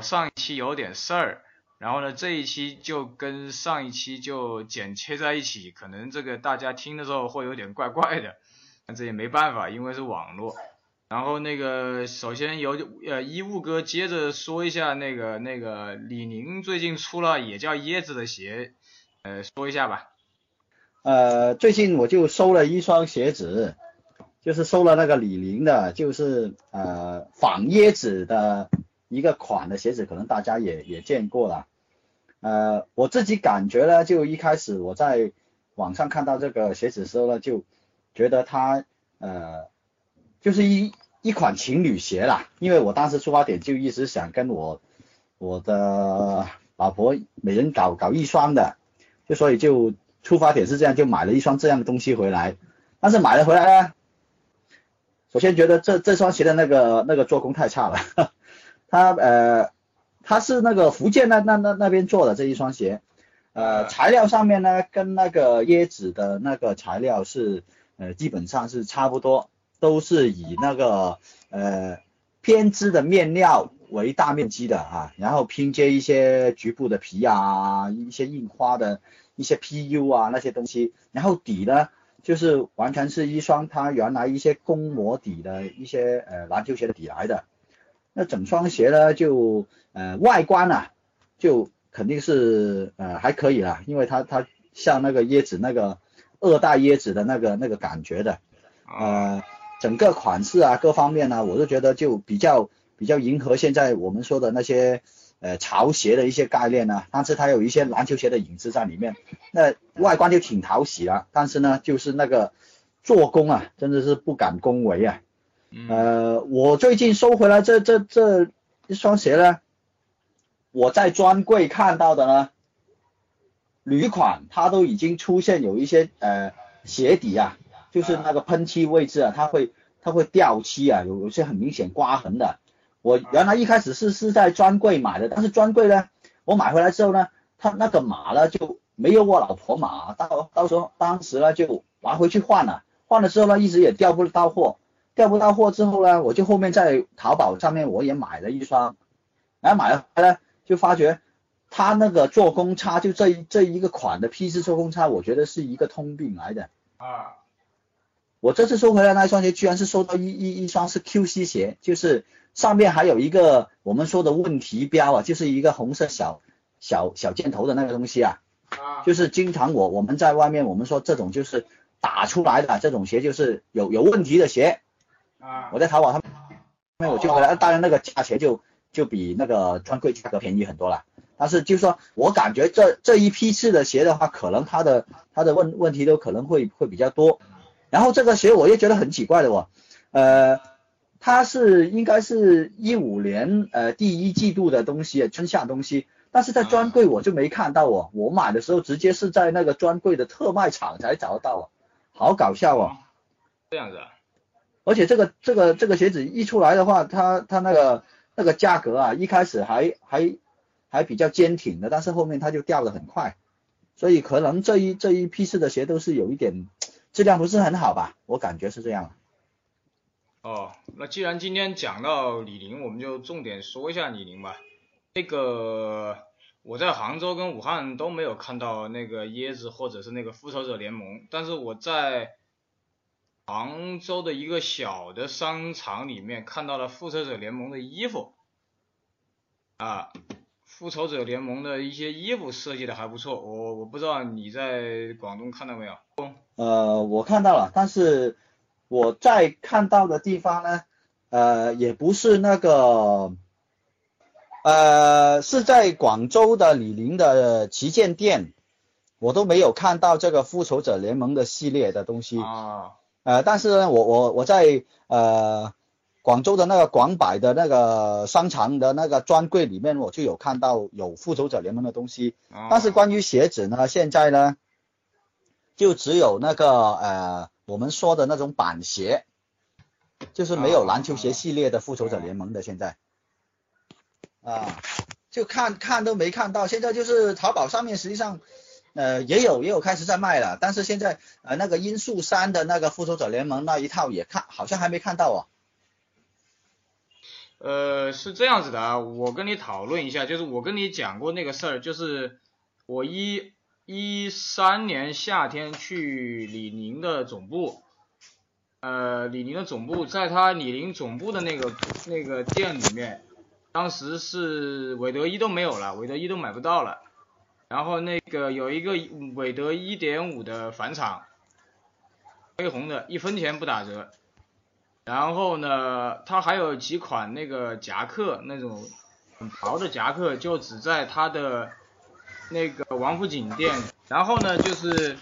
上一期有点事儿，然后呢这一期就跟上一期就剪切在一起，可能这个大家听的时候会有点怪怪的，但这也没办法，因为是网络。然后那个首先由呃一物哥接着说一下那个那个李宁最近出了也叫椰子的鞋，呃说一下吧。呃，最近我就收了一双鞋子，就是收了那个李宁的，就是呃仿椰子的一个款的鞋子，可能大家也也见过了。呃，我自己感觉呢，就一开始我在网上看到这个鞋子时候呢，就觉得它呃就是一一款情侣鞋啦，因为我当时出发点就一直想跟我我的老婆每人搞搞一双的，就所以就。出发点是这样，就买了一双这样的东西回来，但是买了回来呢，首先觉得这这双鞋的那个那个做工太差了，它呃它是那个福建那那那那边做的这一双鞋，呃材料上面呢跟那个椰子的那个材料是呃基本上是差不多，都是以那个呃编织的面料为大面积的啊，然后拼接一些局部的皮啊，一些印花的。一些 PU 啊那些东西，然后底呢就是完全是一双它原来一些工模底的一些呃篮球鞋的底来的。那整双鞋呢就呃外观啊就肯定是呃还可以啦，因为它它像那个椰子那个二代椰子的那个那个感觉的，呃整个款式啊各方面呢我都觉得就比较比较迎合现在我们说的那些。呃，潮鞋的一些概念呢，但是它有一些篮球鞋的影子在里面，那外观就挺讨喜了，但是呢，就是那个做工啊，真的是不敢恭维啊。呃，我最近收回来这这这一双鞋呢，我在专柜看到的呢，铝款它都已经出现有一些呃鞋底啊，就是那个喷漆位置啊，它会它会掉漆啊，有有些很明显刮痕的。我原来一开始是是在专柜买的，但是专柜呢，我买回来之后呢，他那个码呢就没有我老婆码，到到时候当时呢就拿回去换了，换了之后呢一直也调不到货，调不到货之后呢，我就后面在淘宝上面我也买了一双，然后买了回来就发觉它那个做工差，就这这一个款的批次做工差，我觉得是一个通病来的啊。我这次收回来那双鞋，居然是收到一一一双是 QC 鞋，就是上面还有一个我们说的问题标啊，就是一个红色小小小箭头的那个东西啊，就是经常我我们在外面我们说这种就是打出来的这种鞋就是有有问题的鞋啊，我在淘宝上面我就回来，当然那个价钱就就比那个专柜价格便宜很多了，但是就是说我感觉这这一批次的鞋的话，可能它的它的问问题都可能会会比较多。然后这个鞋我也觉得很奇怪的哦，呃，它是应该是一五年呃第一季度的东西，春夏东西，但是在专柜我就没看到哦，我买的时候直接是在那个专柜的特卖场才找到哦，好搞笑哦，这样子，啊。而且这个这个这个鞋子一出来的话，它它那个那个价格啊，一开始还还还比较坚挺的，但是后面它就掉的很快，所以可能这一这一批次的鞋都是有一点。质量不是很好吧？我感觉是这样。哦，那既然今天讲到李宁，我们就重点说一下李宁吧。那个我在杭州跟武汉都没有看到那个椰子或者是那个复仇者联盟，但是我在杭州的一个小的商场里面看到了复仇者联盟的衣服。啊。复仇者联盟的一些衣服设计的还不错，我我不知道你在广东看到没有？呃，我看到了，但是我在看到的地方呢，呃，也不是那个，呃，是在广州的李宁的旗舰店，我都没有看到这个复仇者联盟的系列的东西啊。呃，但是呢，我我我在呃。广州的那个广百的那个商场的那个专柜里面，我就有看到有复仇者联盟的东西。但是关于鞋子呢，现在呢，就只有那个呃我们说的那种板鞋，就是没有篮球鞋系列的复仇者联盟的现在。啊，就看看都没看到。现在就是淘宝上面实际上呃也有也有开始在卖了，但是现在呃那个音速三的那个复仇者联盟那一套也看好像还没看到啊。呃，是这样子的啊，我跟你讨论一下，就是我跟你讲过那个事儿，就是我一一三年夏天去李宁的总部，呃，李宁的总部，在他李宁总部的那个那个店里面，当时是韦德一都没有了，韦德一都买不到了，然后那个有一个韦德一点五的返场，黑红的，一分钱不打折。然后呢，它还有几款那个夹克，那种很薄的夹克，就只在它的那个王府井店。然后呢，就是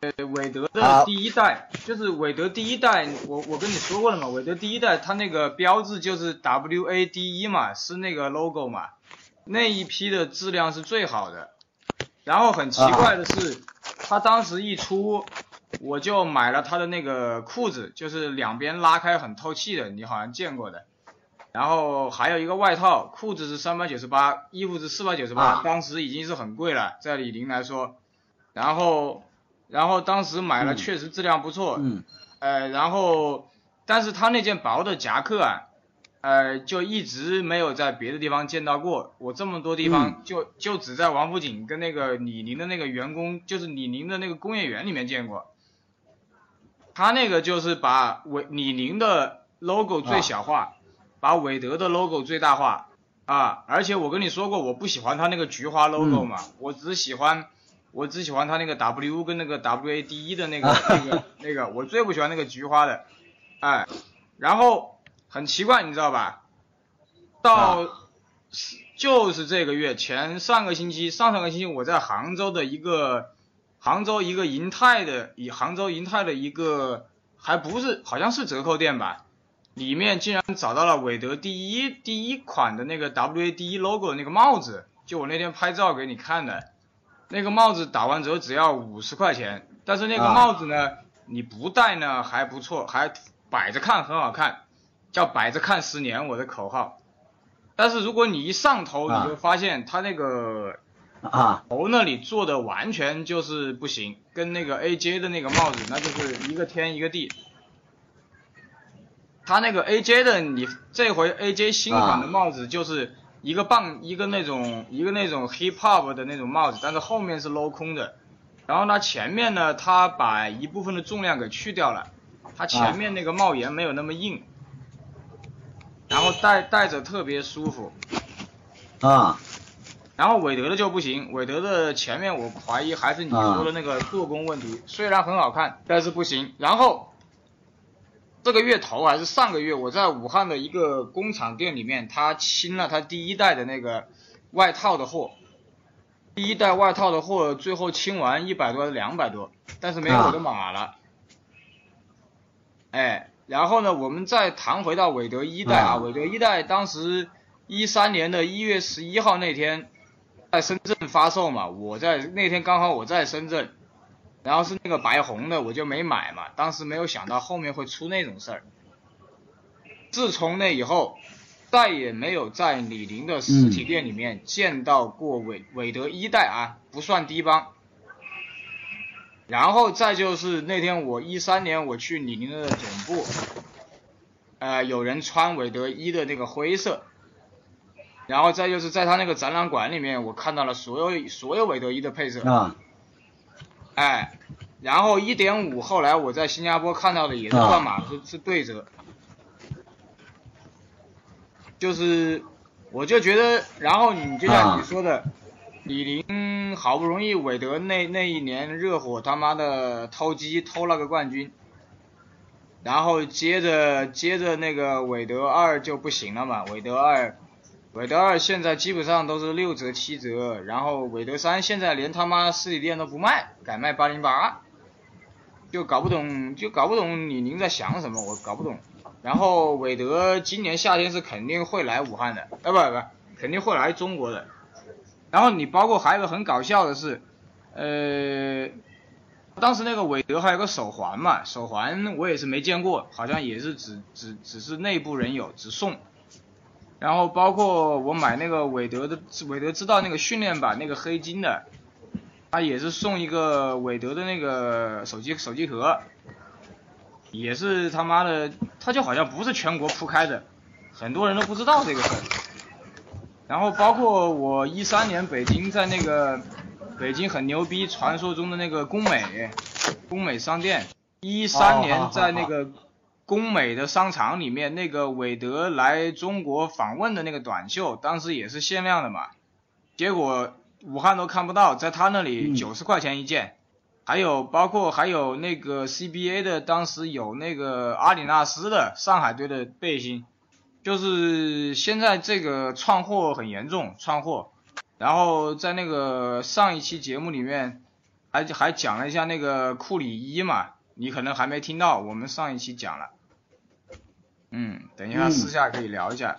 呃韦德的第一代，就是韦德第一代，我我跟你说过了嘛，韦德第一代它那个标志就是 W A D E 嘛，是那个 logo 嘛，那一批的质量是最好的。然后很奇怪的是，他当时一出。我就买了他的那个裤子，就是两边拉开很透气的，你好像见过的。然后还有一个外套，裤子是三百九十八，衣服是四百九十八，当时已经是很贵了，在李宁来说。然后，然后当时买了，确实质量不错。嗯。呃，然后，但是他那件薄的夹克啊，呃，就一直没有在别的地方见到过。我这么多地方，就就只在王府井跟那个李宁的那个员工，就是李宁的那个工业园里面见过。他那个就是把韦李宁的 logo 最小化，把韦德的 logo 最大化啊！而且我跟你说过，我不喜欢他那个菊花 logo 嘛，我只喜欢我只喜欢他那个 W 跟那个 WAD 的那个 那个那个，我最不喜欢那个菊花的，哎，然后很奇怪，你知道吧？到就是这个月前上个星期上上个星期我在杭州的一个。杭州一个银泰的，以杭州银泰的一个，还不是，好像是折扣店吧，里面竟然找到了韦德第一第一款的那个 WAD logo 的那个帽子，就我那天拍照给你看的，那个帽子打完折只要五十块钱，但是那个帽子呢，你不戴呢还不错，还摆着看很好看，叫摆着看十年我的口号，但是如果你一上头，你就发现他那个。啊，头那里做的完全就是不行，跟那个 AJ 的那个帽子那就是一个天一个地。他那个 AJ 的，你这回 AJ 新款的帽子就是一个棒一个那种一个那种 hip hop 的那种帽子，但是后面是镂空的。然后呢前面呢，它把一部分的重量给去掉了，它前面那个帽檐没有那么硬，然后戴戴着特别舒服。啊。然后韦德的就不行，韦德的前面我怀疑还是你说的那个做工问题，虽然很好看，但是不行。然后这个月头还是上个月，我在武汉的一个工厂店里面，他清了他第一代的那个外套的货，第一代外套的货最后清完一百多两百多，但是没有我的码了。哎，然后呢，我们再谈回到韦德一代啊，韦德一代当时一三年的一月十一号那天。在深圳发售嘛，我在那天刚好我在深圳，然后是那个白红的，我就没买嘛。当时没有想到后面会出那种事儿。自从那以后，再也没有在李宁的实体店里面见到过韦韦德一代啊，不算低帮。然后再就是那天我一三年我去李宁的总部，呃，有人穿韦德一的那个灰色。然后再就是在他那个展览馆里面，我看到了所有所有韦德一的配色。啊。哎，然后一点五后来我在新加坡看到的也是断码，是是对折。就是，我就觉得，然后你就像你说的，李宁好不容易韦德那那一年热火他妈的偷鸡偷了个冠军，然后接着接着那个韦德二就不行了嘛，韦德二。韦德二现在基本上都是六折七折，然后韦德三现在连他妈实体店都不卖，改卖八零八，就搞不懂，就搞不懂李宁在想什么，我搞不懂。然后韦德今年夏天是肯定会来武汉的，啊不不，肯定会来中国的。然后你包括还有个很搞笑的是，呃，当时那个韦德还有个手环嘛，手环我也是没见过，好像也是只只只是内部人有，只送。然后包括我买那个韦德的韦德知道那个训练版那个黑金的，他也是送一个韦德的那个手机手机壳，也是他妈的，他就好像不是全国铺开的，很多人都不知道这个事儿。然后包括我一三年北京在那个北京很牛逼，传说中的那个工美工美商店，一三年在那个工美的商场里面，那个韦德来中国访问的那个短袖，当时也是限量的嘛，结果武汉都看不到，在他那里九十块钱一件。还有包括还有那个 CBA 的，当时有那个阿里纳斯的上海队的背心，就是现在这个串货很严重，串货。然后在那个上一期节目里面，还还讲了一下那个库里一嘛，你可能还没听到，我们上一期讲了。嗯，等一下私下可以聊一下。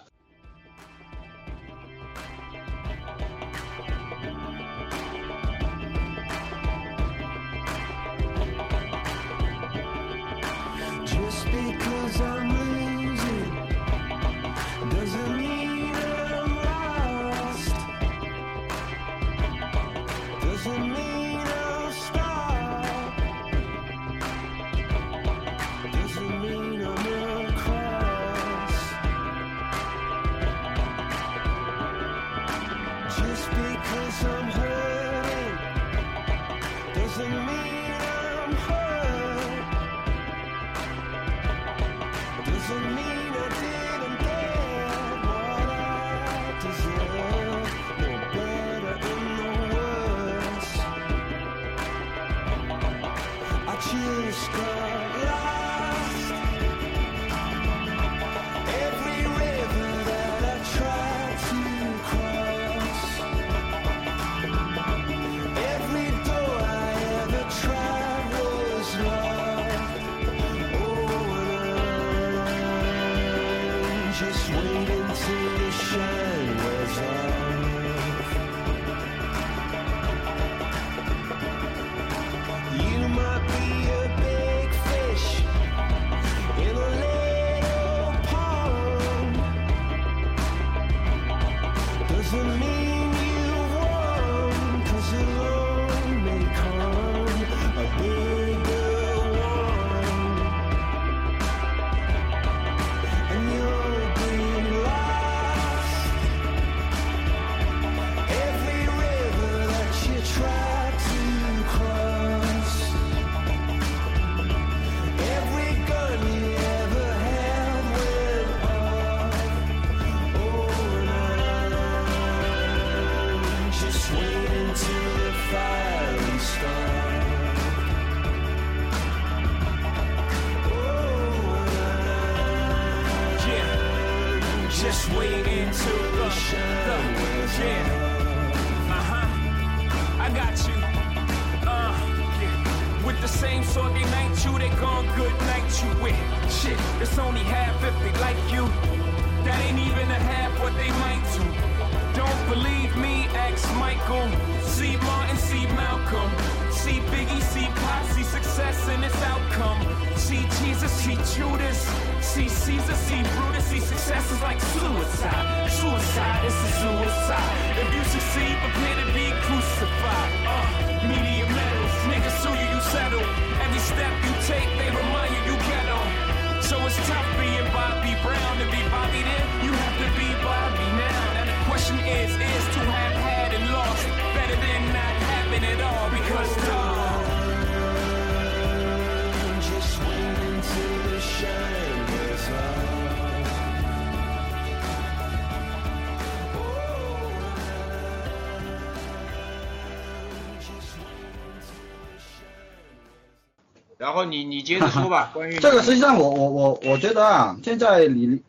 然后你你接着说吧，关于这个实际上我我我我觉得啊，现在李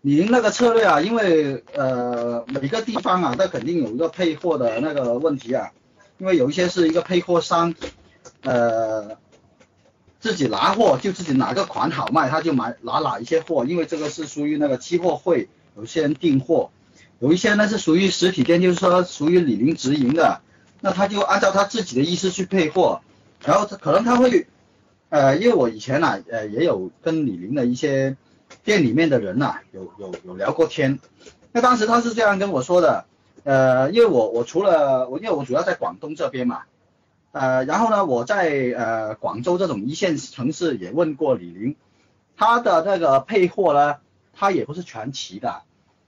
李宁那个策略啊，因为呃每个地方啊，它肯定有一个配货的那个问题啊，因为有一些是一个配货商，呃自己拿货就自己哪个款好卖，他就买拿哪一些货，因为这个是属于那个期货会，有些人订货，有一些呢是属于实体店，就是说属于李宁直营的，那他就按照他自己的意思去配货，然后他可能他会。呃，因为我以前呢，呃，也有跟李宁的一些店里面的人呐，有有有聊过天。那当时他是这样跟我说的，呃，因为我我除了我，因为我主要在广东这边嘛，呃，然后呢，我在呃广州这种一线城市也问过李宁，他的那个配货呢，他也不是全齐的，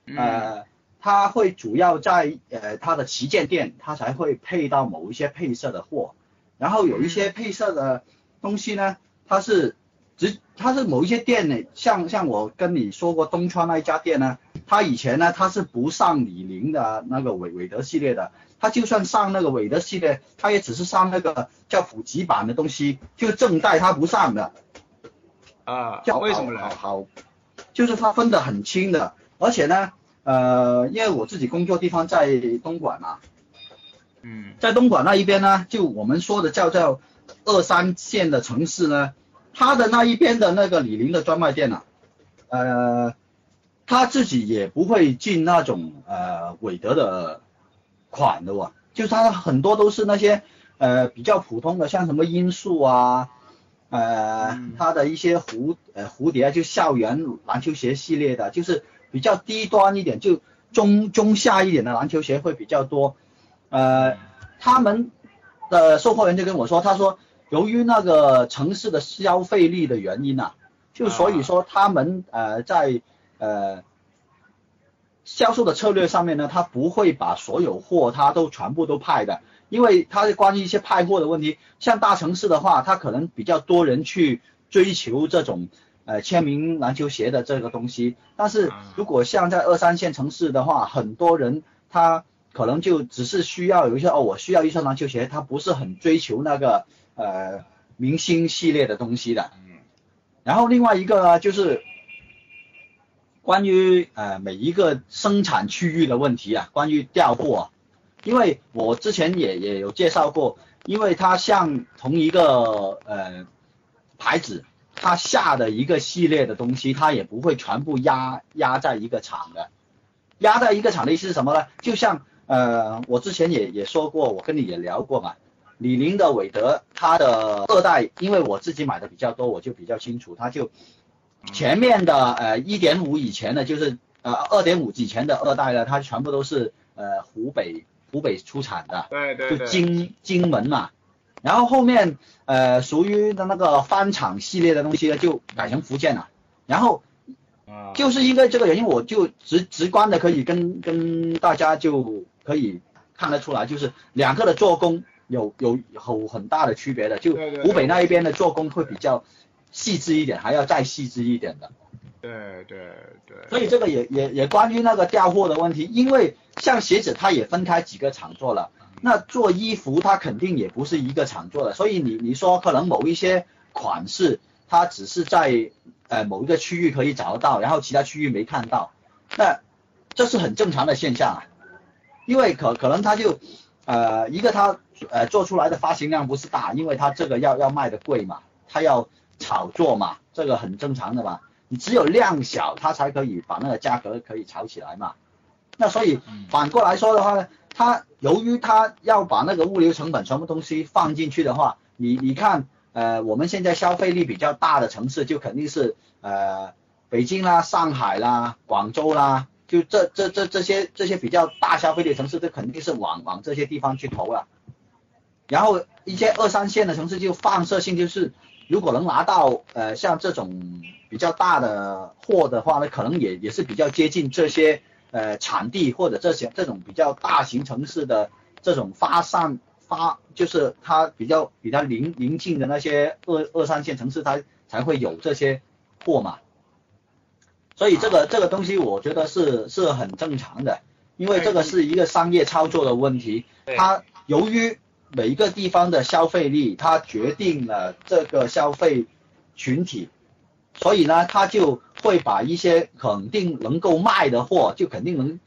嗯呃，他会主要在呃他的旗舰店，他才会配到某一些配色的货，然后有一些配色的东西呢，它是只它是某一些店呢，像像我跟你说过东川那一家店呢，它以前呢它是不上李宁的那个韦韦德系列的，它就算上那个韦德系列，它也只是上那个叫普及版的东西，就正代它不上的。啊，叫为什么呢好？好，就是它分得很清的，而且呢，呃，因为我自己工作地方在东莞嘛，嗯在东莞那一边呢，就我们说的叫叫二三线的城市呢，他的那一边的那个李宁的专卖店啊，呃，他自己也不会进那种呃韦德的款的哇，就他很多都是那些呃比较普通的，像什么罂粟啊，呃他，的一些蝴呃蝴蝶啊，就校园篮球鞋系列的，就是比较低端一点，就中中下一点的篮球鞋会比较多。呃，他们的售货员就跟我说，他说由于那个城市的消费力的原因啊，就所以说他们呃在呃销售的策略上面呢，他不会把所有货他都全部都派的，因为他是关于一些派货的问题。像大城市的话，他可能比较多人去追求这种呃签名篮球鞋的这个东西，但是如果像在二三线城市的话，很多人他可能就只是需要有一些哦，我需要一双篮球鞋，他不是很追求那个呃明星系列的东西的。嗯然后另外一个呢，就是关于呃每一个生产区域的问题啊，关于调货、啊，因为我之前也也有介绍过，因为它像同一个呃牌子，它下的一个系列的东西，它也不会全部压压在一个厂的，压在一个厂的意思是什么呢？就像呃我之前也也说过，我跟你也聊过嘛，李宁的韦德，它的二代，因为我自己买的比较多，我就比较清楚，它就前面的呃一点五以前的，就是呃二点五以前的二代呢，它全部都是呃湖北湖北出产的，就对对就荆荆门嘛。然后后面呃属于的那个翻厂系列的东西呢，就改成福建了。然后啊就是因为这个原因，我就直直观的可以跟跟大家就可以看得出来，就是两个的做工有有有很大的区别的。就湖北那一边的做工会比较细致一点，还要再细致一点的。对对对，所以这个也也也关于那个调货的问题，因为像鞋子它也分开几个厂做了，那做衣服它肯定也不是一个厂做的，所以你你说可能某一些款式它只是在呃某一个区域可以找得到，然后其他区域没看到，那这是很正常的现象啊，因为可可能它就呃一个它呃做出来的发行量不是大，因为它这个要要卖的贵嘛，它要炒作嘛，这个很正常的嘛。你只有量小，它才可以把那个价格可以炒起来嘛。那所以反过来说的话呢，它由于它要把那个物流成本全部东西放进去的话，你你看，呃，我们现在消费力比较大的城市就肯定是呃北京啦、上海啦、广州啦，就这这这这些这些比较大消费力的城市，这肯定是往往这些地方去投了。然后一些二三线的城市就放射性就是，如果能拿到呃像这种比较大的货的话呢，可能也也是比较接近这些呃产地或者这些这种比较大型城市的这种发散发，就是它比较比较邻邻近的那些二二三线城市，它才会有这些货嘛。所以这个这个东西我觉得是是很正常的，因为这个是一个商业操作的问题，它由于每一个地方的消费力，它决定了这个消费群体，所以呢，它就会把一些肯定能够卖的货，就肯定能，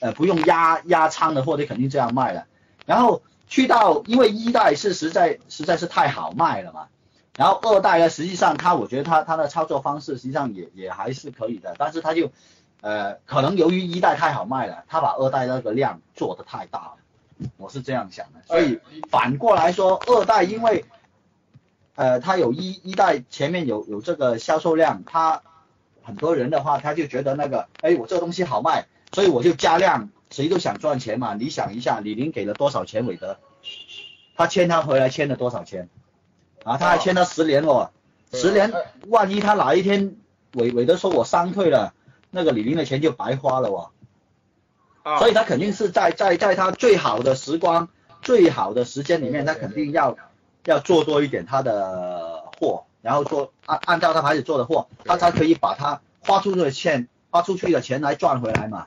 呃，不用压压仓的货，就肯定这样卖了。然后去到，因为一代是实在实在是太好卖了嘛，然后二代呢，实际上它我觉得它它的操作方式实际上也也还是可以的，但是它就，呃，可能由于一代太好卖了，它把二代那个量做的太大了。我是这样想的，所以反过来说，二代因为，呃，它有一一代前面有有这个销售量，它很多人的话，他就觉得那个，哎，我这个东西好卖，所以我就加量，谁都想赚钱嘛。你想一下，李宁给了多少钱韦德？他签他回来签了多少钱？啊，他还签他十年哦，十年，万一他哪一天韦韦德说我伤退了，那个李宁的钱就白花了哦。啊，所以他肯定是在在在他最好的时光、最好的时间里面，他肯定要要做多一点他的货，然后做按按照他牌子做的货，他才可以把他花出去的钱花出去的钱来赚回来嘛。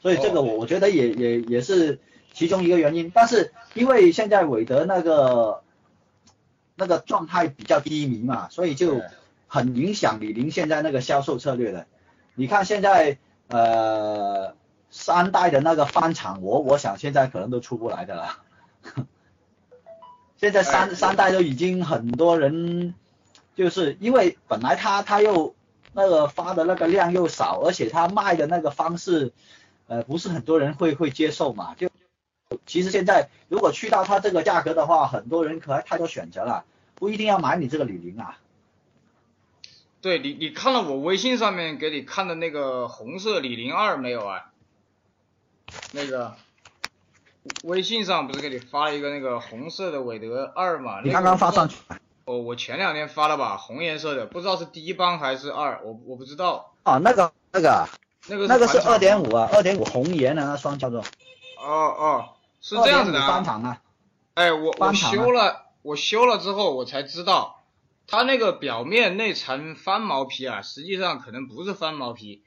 所以这个我我觉得也也也是其中一个原因，但是因为现在韦德那个那个状态比较低迷嘛，所以就很影响李宁现在那个销售策略的。你看现在呃。三代的那个翻厂，我我想现在可能都出不来的了。现在三三代都已经很多人，就是因为本来他他又那个发的那个量又少，而且他卖的那个方式，呃，不是很多人会会接受嘛。就其实现在如果去到他这个价格的话，很多人可能太多选择了，不一定要买你这个李宁啊。对你你看了我微信上面给你看的那个红色李宁二没有啊？那个微信上不是给你发了一个那个红色的韦德二嘛？你刚刚发上去？哦，我前两天发了吧，红颜色的，不知道是第一帮还是二，我我不知道。啊，那个那个那个那个是二点五啊，二点五红颜的那双叫做。哦哦，是这样子的。翻厂啊。哎，我我修了，我修了之后我才知道，它那个表面那层翻毛皮啊，实际上可能不是翻毛皮，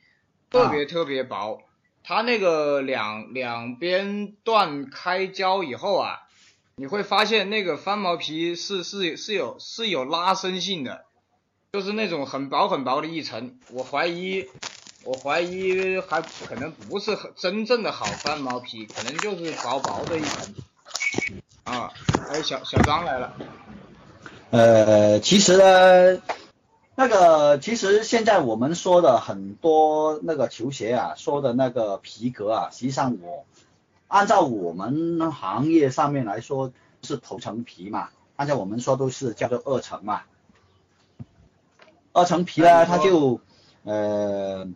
特别特别薄。它那个两两边断开胶以后啊，你会发现那个翻毛皮是是是有是有拉伸性的，就是那种很薄很薄的一层。我怀疑，我怀疑还可能不是真正的好翻毛皮，可能就是薄薄的一层。啊，哎，小小张来了。呃，其实呢。那个其实现在我们说的很多那个球鞋啊，说的那个皮革啊，实际上我按照我们行业上面来说是头层皮嘛，按照我们说都是叫做二层嘛。二层皮呢，它就呃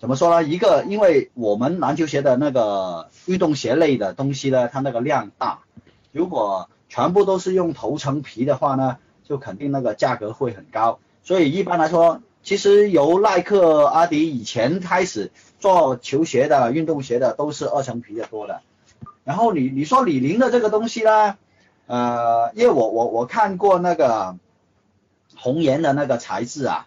怎么说呢？一个因为我们篮球鞋的那个运动鞋类的东西呢，它那个量大，如果全部都是用头层皮的话呢，就肯定那个价格会很高。所以一般来说，其实由耐克、阿迪以前开始做球鞋的、运动鞋的都是二层皮的多的。然后你你说李宁的这个东西呢，呃，因为我我我看过那个红岩的那个材质啊，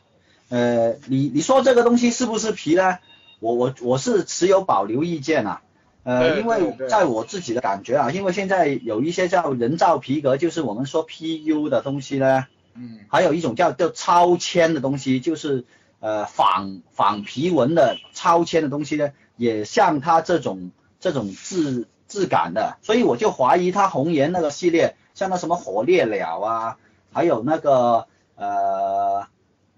呃，你你说这个东西是不是皮呢？我我我是持有保留意见啊，呃，因为在我自己的感觉啊，因为现在有一些叫人造皮革，就是我们说 PU 的东西呢。嗯，还有一种叫叫超纤的东西，就是呃仿仿皮纹的超纤的东西呢，也像它这种这种质质感的，所以我就怀疑它红颜那个系列，像那什么火烈鸟啊，还有那个呃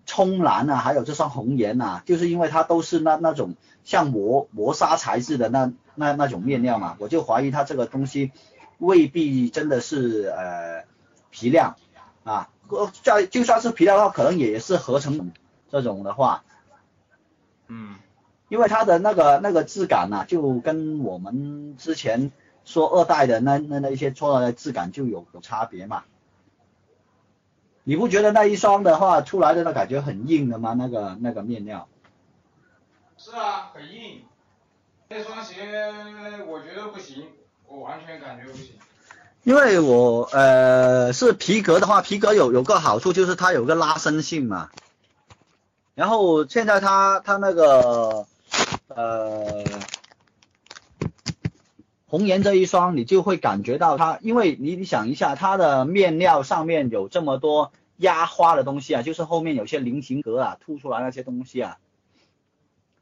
冲蓝啊，还有这双红颜呐，就是因为它都是那那种像磨磨砂材质的那那那种面料嘛，我就怀疑它这个东西未必真的是呃皮料啊。呃，在就算是皮料的话，可能也是合成这种的话，嗯，因为它的那个那个质感呐，就跟我们之前说二代的那那那一些出来的质感就有有差别嘛。你不觉得那一双的话出来的那感觉很硬的吗？那个那个面料。是啊，很硬。那双鞋我觉得不行，我完全感觉不行。因为我呃是皮革的话，皮革有有个好处就是它有个拉伸性嘛。然后现在它它那个呃红颜这一双，你就会感觉到它，因为你你想一下，它的面料上面有这么多压花的东西啊，就是后面有些菱形格啊凸出来那些东西啊，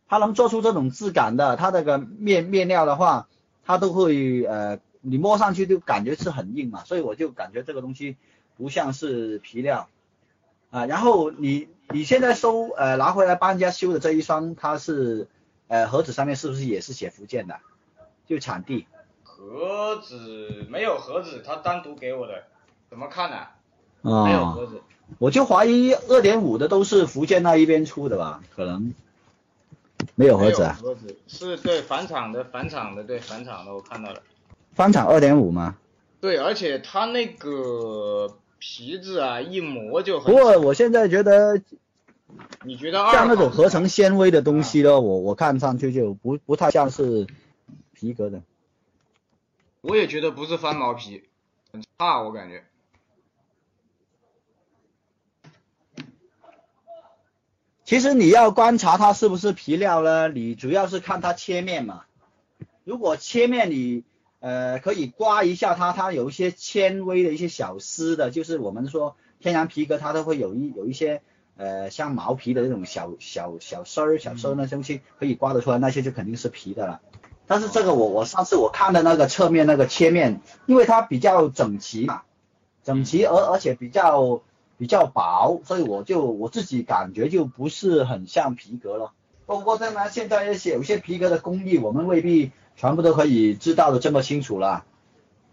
它能做出这种质感的，它那个面面料的话，它都会呃。你摸上去就感觉是很硬嘛，所以我就感觉这个东西不像是皮料啊。然后你你现在收呃拿回来帮人家修的这一双，它是呃盒子上面是不是也是写福建的？就产地？盒子没有盒子，他单独给我的，怎么看呢？啊，没有盒子。我就怀疑二点五的都是福建那一边出的吧？可能没有盒子啊？盒子是对返厂的，返厂的对返厂的，我看到了。翻厂二点五吗？对，而且它那个皮子啊，一磨就很。不过我现在觉得，你觉得二像那种合成纤维的东西呢，我我看上去就不不太像是皮革的。我也觉得不是翻毛皮，很差，我感觉。其实你要观察它是不是皮料呢，你主要是看它切面嘛。如果切面你呃可以刮一下它，它有一些纤维的一些小丝的，就是我们说天然皮革它都会有一有一些呃像毛皮的那种小小小丝儿小丝儿那东西可以刮得出来，那些就肯定是皮的了。但是这个我我上次我看的那个侧面那个切面，因为它比较整齐嘛，整齐而而且比较比较薄，所以我就我自己感觉就不是很像皮革了。不过当然现在一些有些皮革的工艺，我们未必全部都可以知道的这么清楚了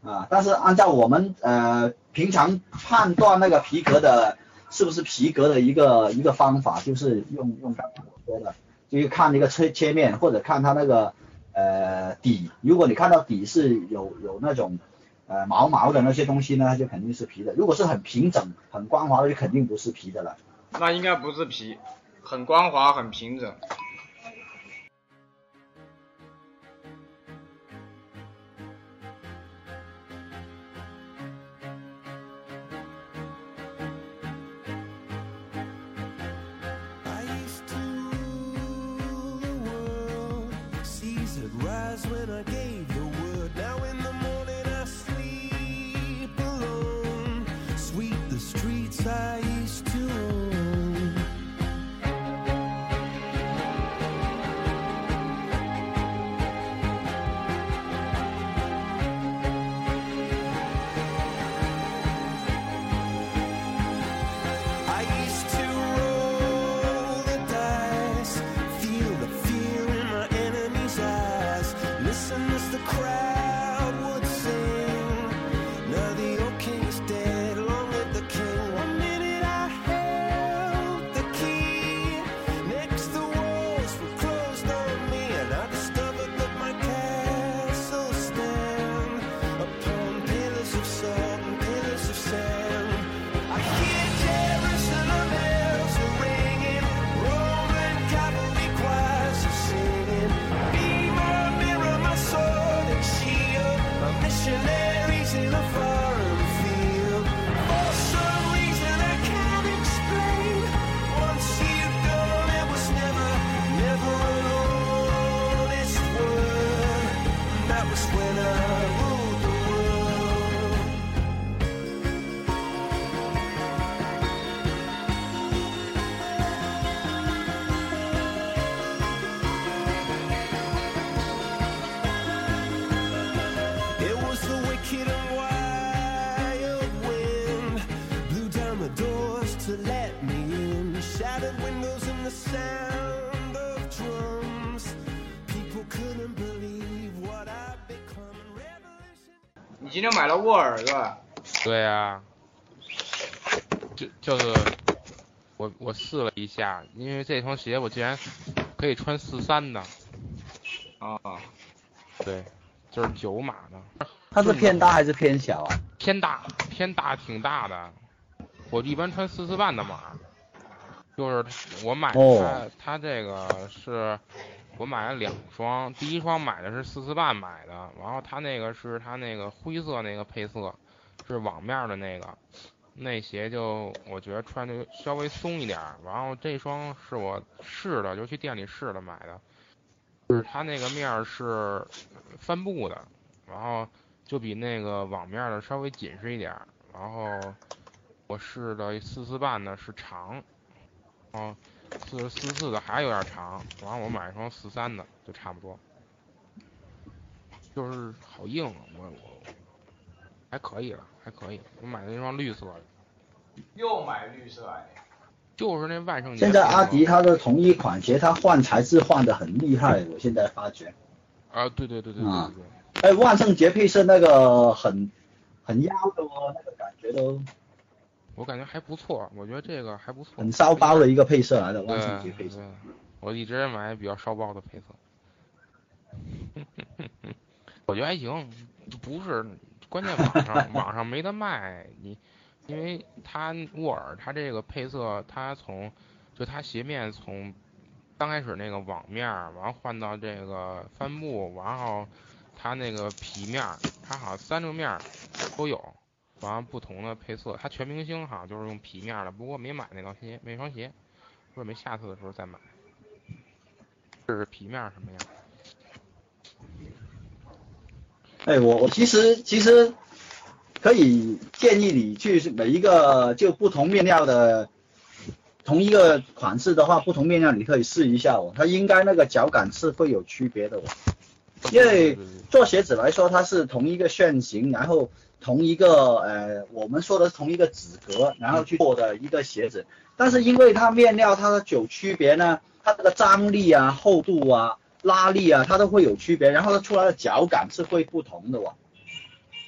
啊。但是按照我们呃平常判断那个皮革的是不是皮革的一个一个方法，就是用用刚才我说的，就是看一个切切面或者看它那个。呃，底，如果你看到底是有有那种呃毛毛的那些东西呢，就肯定是皮的。如果是很平整、很光滑的，就肯定不是皮的了。那应该不是皮，很光滑、很平整。when I gave. 今天买了沃尔是吧？对呀，就就是我我试了一下，因为这双鞋我竟然可以穿四三的。啊。对，就是九码的。它是偏大还是偏小啊？偏大，偏大挺大的。我一般穿四四半的码。就是我买它，它这个是。我买了两双，第一双买的是四四半买的，然后它那个是它那个灰色那个配色，是网面的那个，那鞋就我觉得穿的稍微松一点，然后这双是我试的，就去店里试的买的，就是它那个面是帆布的，然后就比那个网面的稍微紧实一点，然后我试的四四半的是长，哦。四四四的还有点长，然后我买一双四三的就差不多，就是好硬，我我还可以了，还可以。我买的那双绿色的，又买绿色的，就是那万圣节。现在阿迪它的同一款鞋，它换材质换的很厉害，我现在发觉。啊，对对对对对对。哎，万圣节配色那个很很妖的哦，那个感觉都。我感觉还不错，我觉得这个还不错，很骚包的一个配色来的，万圣节配色。我一直买比较骚包的配色。我觉得还行，不是关键网上 网上没得卖，你因为它沃尔它这个配色，它从就它鞋面从刚开始那个网面，完换到这个帆布，然后它那个皮面，它好像三个面都有，完不同的配色。它全明星好像就是用皮面的，不过没买那双鞋，那双鞋，准备下次的时候再买。这是皮面什么样？哎，我我其实其实可以建议你去每一个就不同面料的同一个款式的话，不同面料你可以试一下哦，它应该那个脚感是会有区别的哦。因为做鞋子来说，它是同一个楦型，然后同一个呃，我们说的是同一个纸格，然后去做的一个鞋子，但是因为它面料它的有区别呢，它这个张力啊、厚度啊。拉力啊，它都会有区别，然后它出来的脚感是会不同的哇。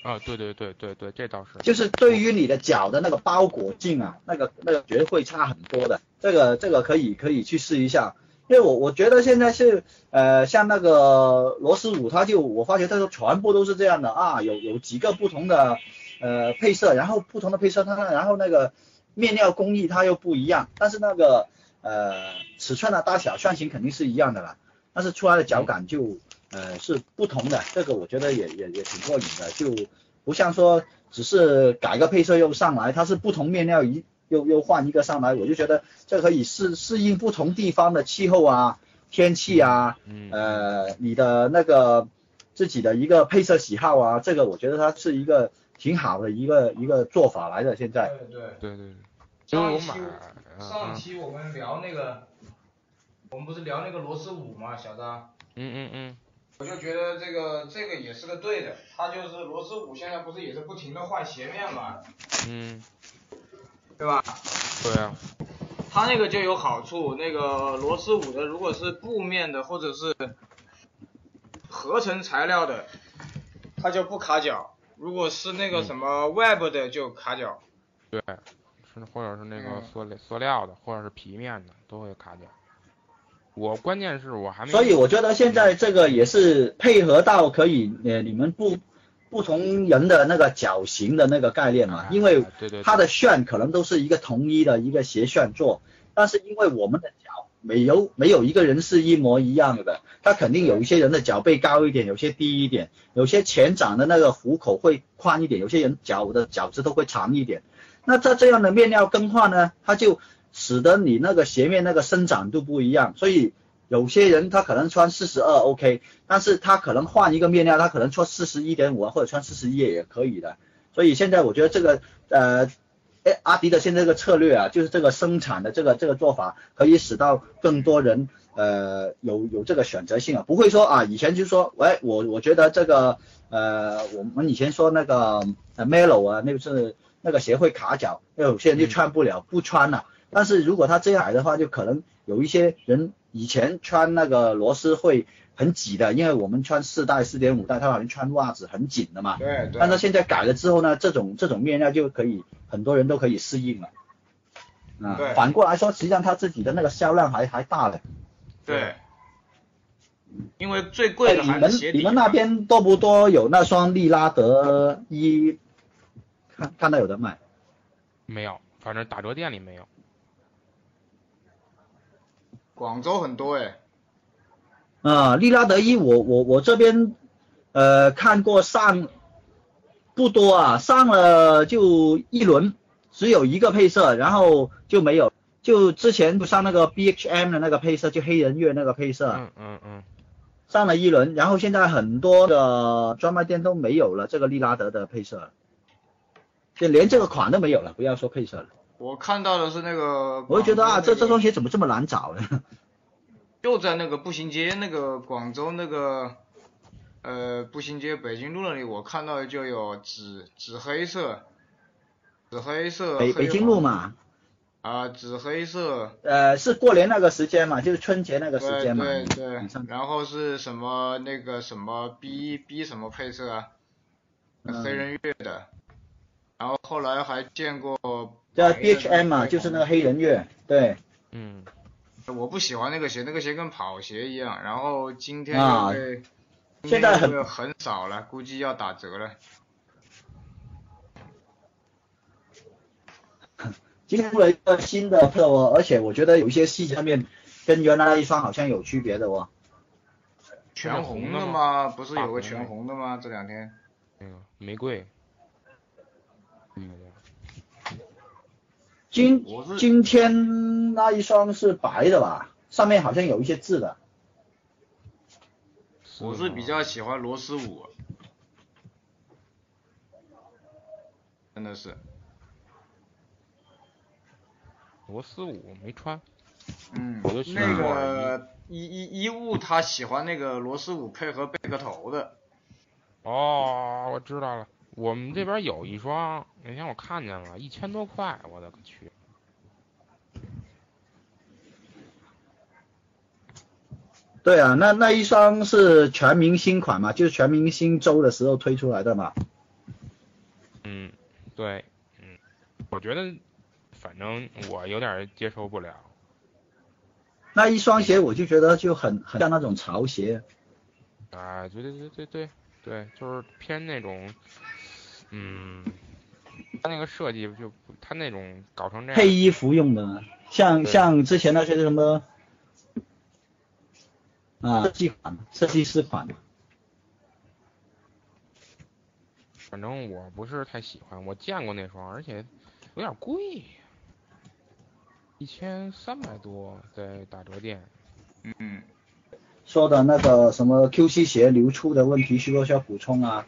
啊，对对对对对，这倒是。就是对于你的脚的那个包裹性啊，那个那个绝对会差很多的。这个这个可以可以去试一下，因为我我觉得现在是呃像那个罗斯五，他就我发觉他说全部都是这样的啊，有有几个不同的呃配色，然后不同的配色它然后那个面料工艺它又不一样，但是那个呃尺寸的大小楦型肯定是一样的啦。但是出来的脚感就呃是不同的，这个我觉得也也也挺过瘾的，就不像说只是改个配色又上来，它是不同面料一又又换一个上来，我就觉得这可以适适应不同地方的气候啊、天气啊，呃你的那个自己的一个配色喜好啊，这个我觉得它是一个挺好的一个一个做法来的。现在对对对对，上一期上期我们聊那个。我们不是聊那个螺丝舞吗，小张？嗯嗯嗯。我就觉得这个这个也是个对的，它就是螺丝舞现在不是也是不停的换鞋面嘛？嗯。对吧？对啊。它那个就有好处，那个螺丝五的如果是布面的或者是合成材料的，它就不卡脚；如果是那个什么 web 的就卡脚。对，是或者是那个塑料塑料的，或者是皮面的都会卡脚。我关键是我还没，所以我觉得现在这个也是配合到可以呃你们不不同人的那个脚型的那个概念嘛，因为它的楦可能都是一个统一的一个斜楦做，但是因为我们的脚没有没有一个人是一模一样的，他肯定有一些人的脚背高一点，有些低一点，有些前掌的那个虎口会宽一点，有些人脚的脚趾头会长一点，那在这样的面料更换呢，它就。使得你那个鞋面那个伸展度不一样，所以有些人他可能穿四十二 OK，但是他可能换一个面料，他可能穿四十一点五啊或者穿四十一也可以的。所以现在我觉得这个呃，哎阿迪的现在这个策略啊，就是这个生产的这个这个做法，可以使到更多人呃有有这个选择性啊，不会说啊以前就说，喂我我觉得这个呃我们以前说那个 Melo 啊，那个是那个鞋会卡脚，有些人就穿不了，不穿了。但是如果他这样矮的话，就可能有一些人以前穿那个螺丝会很挤的，因为我们穿四代、四点五代，他好像穿袜子很紧的嘛。对对。但是现在改了之后呢，这种这种面料就可以很多人都可以适应了。啊。对。反过来说，实际上他自己的那个销量还还大嘞。对。因为最贵的还是鞋底。你们你们那边多不多有那双利拉德一？看看到有的卖。没有，反正打折店里没有。广州很多哎，啊，利拉德一我我我这边呃看过上不多啊，上了就一轮，只有一个配色，然后就没有，就之前不上那个 B H M 的那个配色，就黑人月那个配色，嗯嗯嗯，上了一轮，然后现在很多的专卖店都没有了这个利拉德的配色，就连这个款都没有了，不要说配色了。我看到的是那个，我就觉得啊，这这双鞋怎么这么难找呢？就在那个步行街，那个广州那个，呃，步行街北京路那里，我看到的就有紫紫黑色，紫黑色。北北京路嘛。啊，紫黑色。呃，是过年那个时间嘛，就是春节那个时间嘛。对对。然后是什么那个什么 B B 什么配色啊？黑人月的。然后后来还见过。叫 B H M 嘛，就是那个黑人月，对。嗯。我不喜欢那个鞋，那个鞋跟跑鞋一样。然后今天啊，现在很很少了，估计要打折了。今天出了一个新的配色哦，而且我觉得有一些细节上面跟原来那一双好像有区别的哦。全红的吗？不是有个全红的吗？这两天。那个玫瑰。嗯。今今天那一双是白的吧？上面好像有一些字的。我是比较喜欢罗斯五。真的是。罗斯五没穿。嗯。那个衣衣衣物他喜欢那个罗斯五配合贝壳头的。哦，我知道了。我们这边有一双，那天我看见了，一千多块，我的个去！对啊，那那一双是全明星款嘛，就是全明星周的时候推出来的嘛。嗯，对，嗯，我觉得反正我有点接受不了。那一双鞋我就觉得就很很像那种潮鞋。啊，对对对对对。对，就是偏那种，嗯，他那个设计就他那种搞成这样。配衣服用的，像像之前那些什么，啊，设计款，设计师款。反正我不是太喜欢，我见过那双，而且有点贵，一千三百多在打折店。嗯。说的那个什么 QC 鞋流出的问题，需不需要补充啊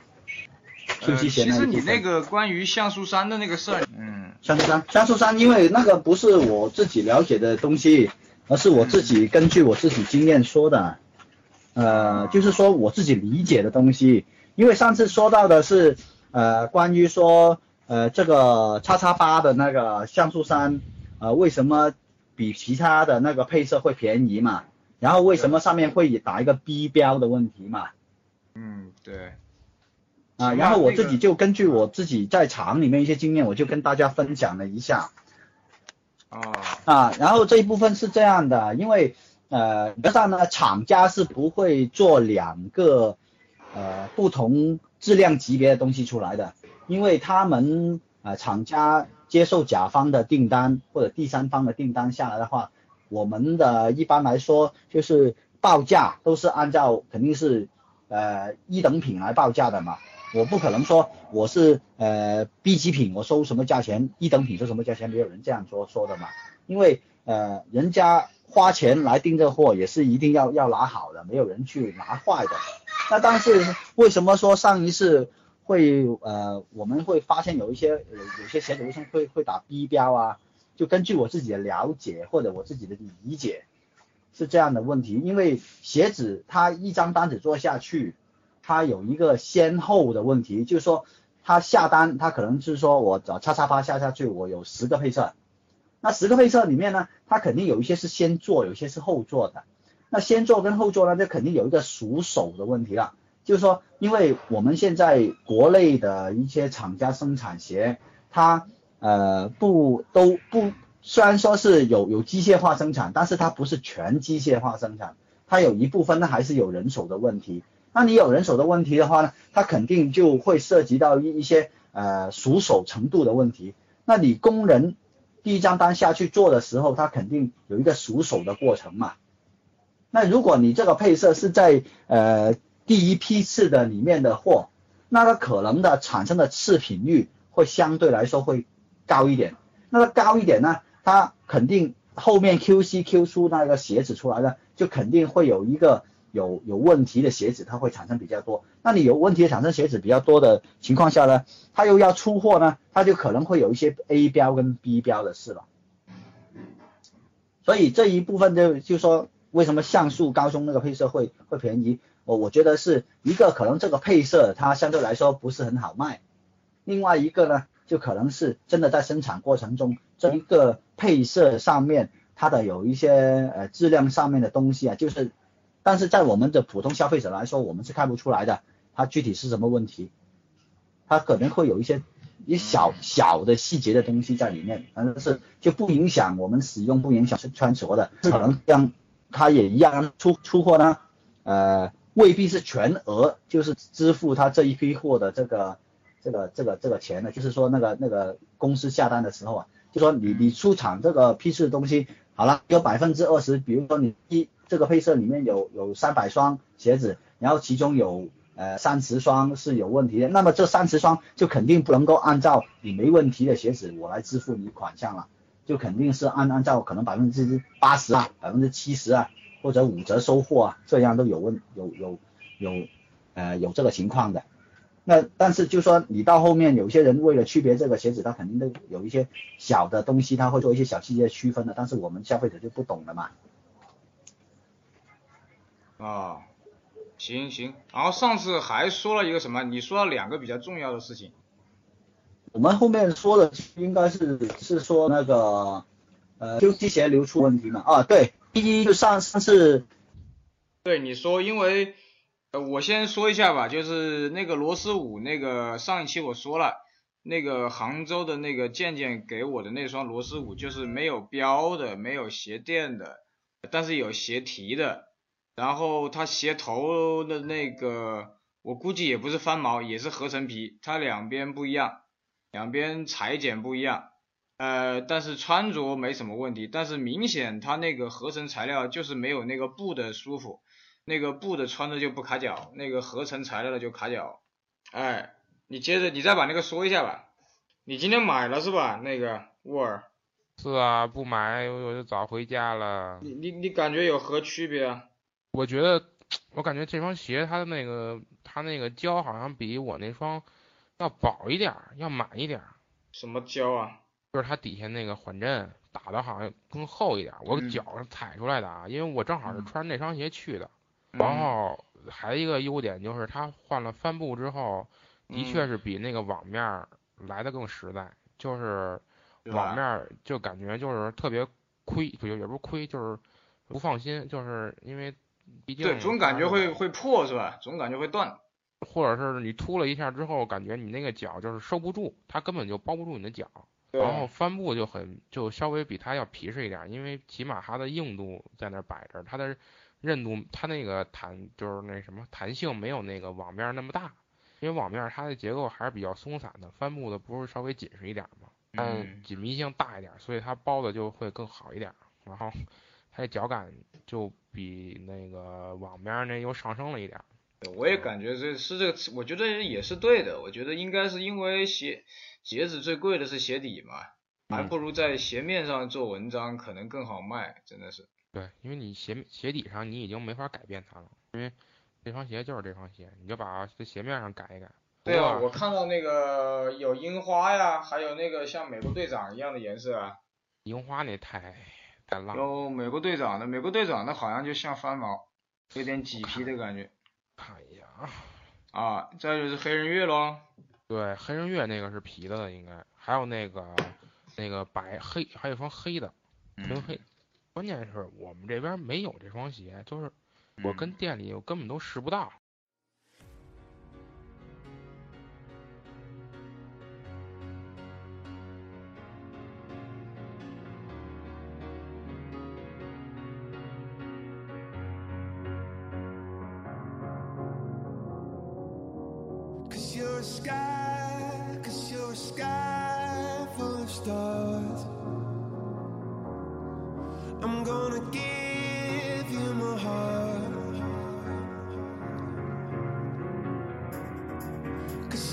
其实你那个关于像素三的那个事儿，嗯，像素三，像素三，因为那个不是我自己了解的东西，而是我自己根据我自己经验说的，呃，就是说我自己理解的东西。因为上次说到的是，呃，关于说，呃，这个叉叉八的那个像素三，呃，为什么比其他的那个配色会便宜嘛？然后为什么上面会打一个 B 标的问题嘛？嗯，对。啊，然后我自己就根据我自己在厂里面一些经验，我就跟大家分享了一下。啊。啊，然后这一部分是这样的，因为呃，实际上呢，厂家是不会做两个呃不同质量级别的东西出来的，因为他们啊厂家接受甲方的订单或者第三方的订单下来的话。我们的一般来说就是报价都是按照肯定是呃一等品来报价的嘛，我不可能说我是呃 B 级品我收什么价钱，一等品收什么价钱，没有人这样说说的嘛，因为呃人家花钱来订这货也是一定要要拿好的，没有人去拿坏的。那但是为什么说上一次会呃我们会发现有一些有有些鞋子为什么会会打 B 标啊？就根据我自己的了解或者我自己的理解，是这样的问题，因为鞋子它一张单子做下去，它有一个先后的问题，就是说它下单，它可能是说我找叉叉八下下去，我有十个配色，那十个配色里面呢，它肯定有一些是先做，有些是后做的，那先做跟后做呢，这肯定有一个熟手的问题了，就是说，因为我们现在国内的一些厂家生产鞋，它呃，不都不，虽然说是有有机械化生产，但是它不是全机械化生产，它有一部分呢还是有人手的问题。那你有人手的问题的话呢，它肯定就会涉及到一一些呃熟手程度的问题。那你工人第一张单下去做的时候，他肯定有一个熟手的过程嘛。那如果你这个配色是在呃第一批次的里面的货，那它可能的产生的次品率会相对来说会。高一点，那个高一点呢，它肯定后面 QC Q 出那个鞋子出来呢，就肯定会有一个有有问题的鞋子，它会产生比较多。那你有问题产生鞋子比较多的情况下呢，它又要出货呢，它就可能会有一些 A 标跟 B 标的事了。所以这一部分就就说为什么像素高中那个配色会会便宜，我我觉得是一个可能这个配色它相对来说不是很好卖，另外一个呢。就可能是真的在生产过程中，这一个配色上面它的有一些呃质量上面的东西啊，就是，但是在我们的普通消费者来说，我们是看不出来的，它具体是什么问题，它可能会有一些一小小的细节的东西在里面，反正是就不影响我们使用，不影响穿着的，可能像它也一样出出货呢，呃未必是全额就是支付他这一批货的这个。这个这个这个钱呢，就是说那个那个公司下单的时候啊，就说你你出厂这个批次的东西好了，有百分之二十，比如说你一这个配色里面有有三百双鞋子，然后其中有呃三十双是有问题的，那么这三十双就肯定不能够按照你没问题的鞋子我来支付你款项了，就肯定是按按照可能百分之八十啊，百分之七十啊，或者五折收货啊，这样都有问有有有呃有这个情况的。那但是就说你到后面有些人为了区别这个鞋子，他肯定都有一些小的东西，他会做一些小细节区分的，但是我们消费者就不懂了嘛。啊，行行，然后上次还说了一个什么？你说了两个比较重要的事情。我们后面说的应该是是说那个呃休踢鞋流出问题嘛？啊，对，第一就上上次，对你说，因为。呃，我先说一下吧，就是那个螺丝五，那个上一期我说了，那个杭州的那个健健给我的那双螺丝五，就是没有标的，没有鞋垫的，但是有鞋提的，然后它鞋头的那个，我估计也不是翻毛，也是合成皮，它两边不一样，两边裁剪不一样，呃，但是穿着没什么问题，但是明显它那个合成材料就是没有那个布的舒服。那个布的穿着就不卡脚，那个合成材料的就卡脚。哎，你接着你再把那个说一下吧。你今天买了是吧？那个沃尔。是啊，不买我就早回家了。你你你感觉有何区别啊？我觉得，我感觉这双鞋它的那个它那个胶好像比我那双要薄一点，要满一点。什么胶啊？就是它底下那个缓震打的好像更厚一点。我脚上踩出来的啊，因为我正好是穿那双鞋去的。然后还有一个优点就是它换了帆布之后，的确是比那个网面来的更实在，就是网面就感觉就是特别亏，不也不是亏，就是不放心，就是因为毕竟对总感觉会会破是吧？总感觉会断，或者是你突了一下之后，感觉你那个脚就是收不住，它根本就包不住你的脚。然后帆布就很就稍微比它要皮实一点，因为起码它的硬度在那摆着，它的。韧度，它那个弹就是那什么弹性没有那个网面那么大，因为网面它的结构还是比较松散的，帆布的不是稍微紧实一点嘛？嗯，紧密性大一点，所以它包的就会更好一点。然后它的脚感就比那个网面那又上升了一点。我也感觉这是这个，我觉得也是对的。我觉得应该是因为鞋鞋子最贵的是鞋底嘛，还不如在鞋面上做文章可能更好卖，真的是。对，因为你鞋鞋底上你已经没法改变它了，因为这双鞋就是这双鞋，你就把这鞋面上改一改。对啊，我看到那个有樱花呀，还有那个像美国队长一样的颜色。啊。樱花那太有美国队长的，美国队长的好像就像翻毛，有点麂皮的感觉。哎呀。啊，再就是黑人月喽。对，黑人月那个是皮的应该，还有那个那个白黑，还有双黑的，纯黑。关键是我们这边没有这双鞋，就是我跟店里我根本都试不到。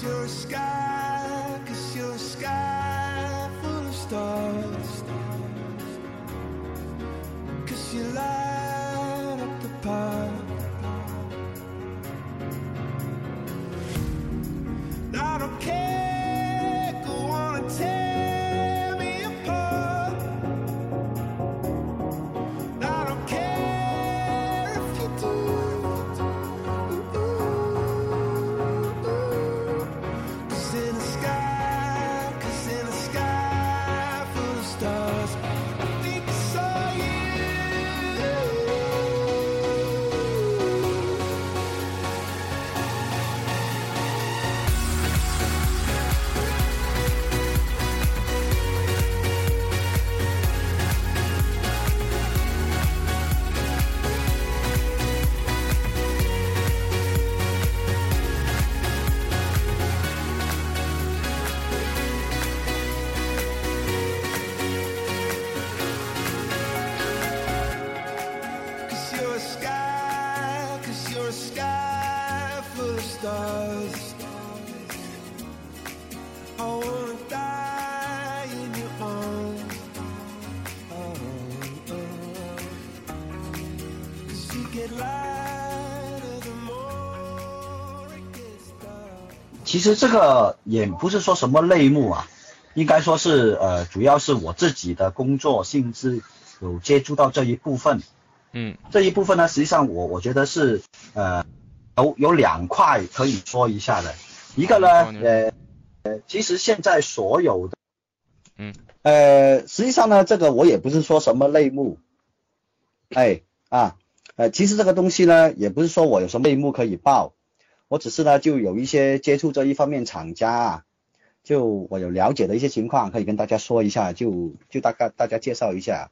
'Cause you're a sky, cause you're a sky. 实这个也不是说什么类目啊，应该说是呃，主要是我自己的工作性质有接触到这一部分。嗯，这一部分呢，实际上我我觉得是呃有有两块可以说一下的，一个呢呃呃，其实现在所有的，嗯，呃，实际上呢，这个我也不是说什么类目，哎啊呃，其实这个东西呢，也不是说我有什么内幕可以报。我只是呢，就有一些接触这一方面厂家啊，就我有了解的一些情况，可以跟大家说一下，就就大概大家介绍一下。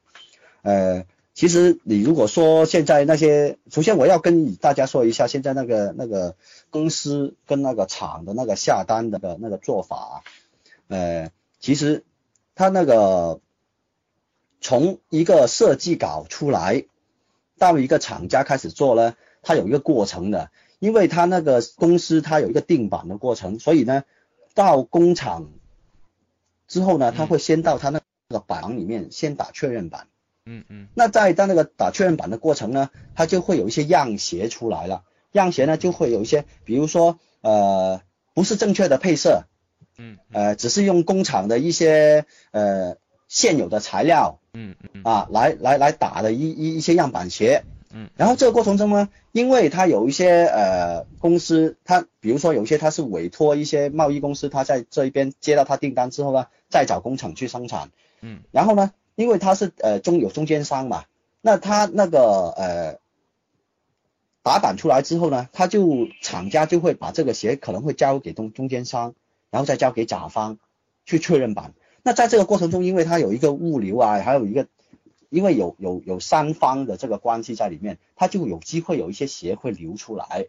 呃，其实你如果说现在那些，首先我要跟大家说一下，现在那个那个公司跟那个厂的那个下单的那个做法，呃，其实他那个从一个设计稿出来到一个厂家开始做呢，它有一个过程的。因为他那个公司他有一个定版的过程，所以呢，到工厂之后呢，他会先到他那个板里面先打确认版。嗯嗯。那在在那个打确认版的过程呢，他就会有一些样鞋出来了。样鞋呢就会有一些，比如说呃不是正确的配色，嗯，呃只是用工厂的一些呃现有的材料，嗯嗯啊来来来打的一一一些样板鞋。嗯，然后这个过程中呢，因为他有一些呃公司，他比如说有一些他是委托一些贸易公司，他在这一边接到他订单之后呢，再找工厂去生产。嗯，然后呢，因为他是呃中有中间商嘛，那他那个呃打板出来之后呢，他就厂家就会把这个鞋可能会交给中中间商，然后再交给甲方去确认版。那在这个过程中，因为它有一个物流啊，还有一个。因为有有有三方的这个关系在里面，它就有机会有一些鞋会流出来。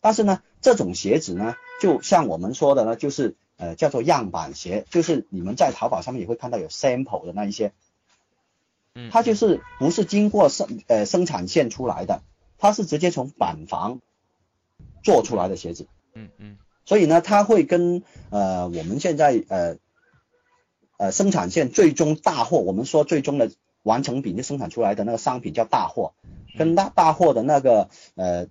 但是呢，这种鞋子呢，就像我们说的呢，就是呃叫做样板鞋，就是你们在淘宝上面也会看到有 sample 的那一些，嗯，它就是不是经过生呃生产线出来的，它是直接从板房做出来的鞋子。嗯嗯。所以呢，它会跟呃我们现在呃呃生产线最终大货，我们说最终的。完成品就生产出来的那个商品叫大货，跟大大货的那个呃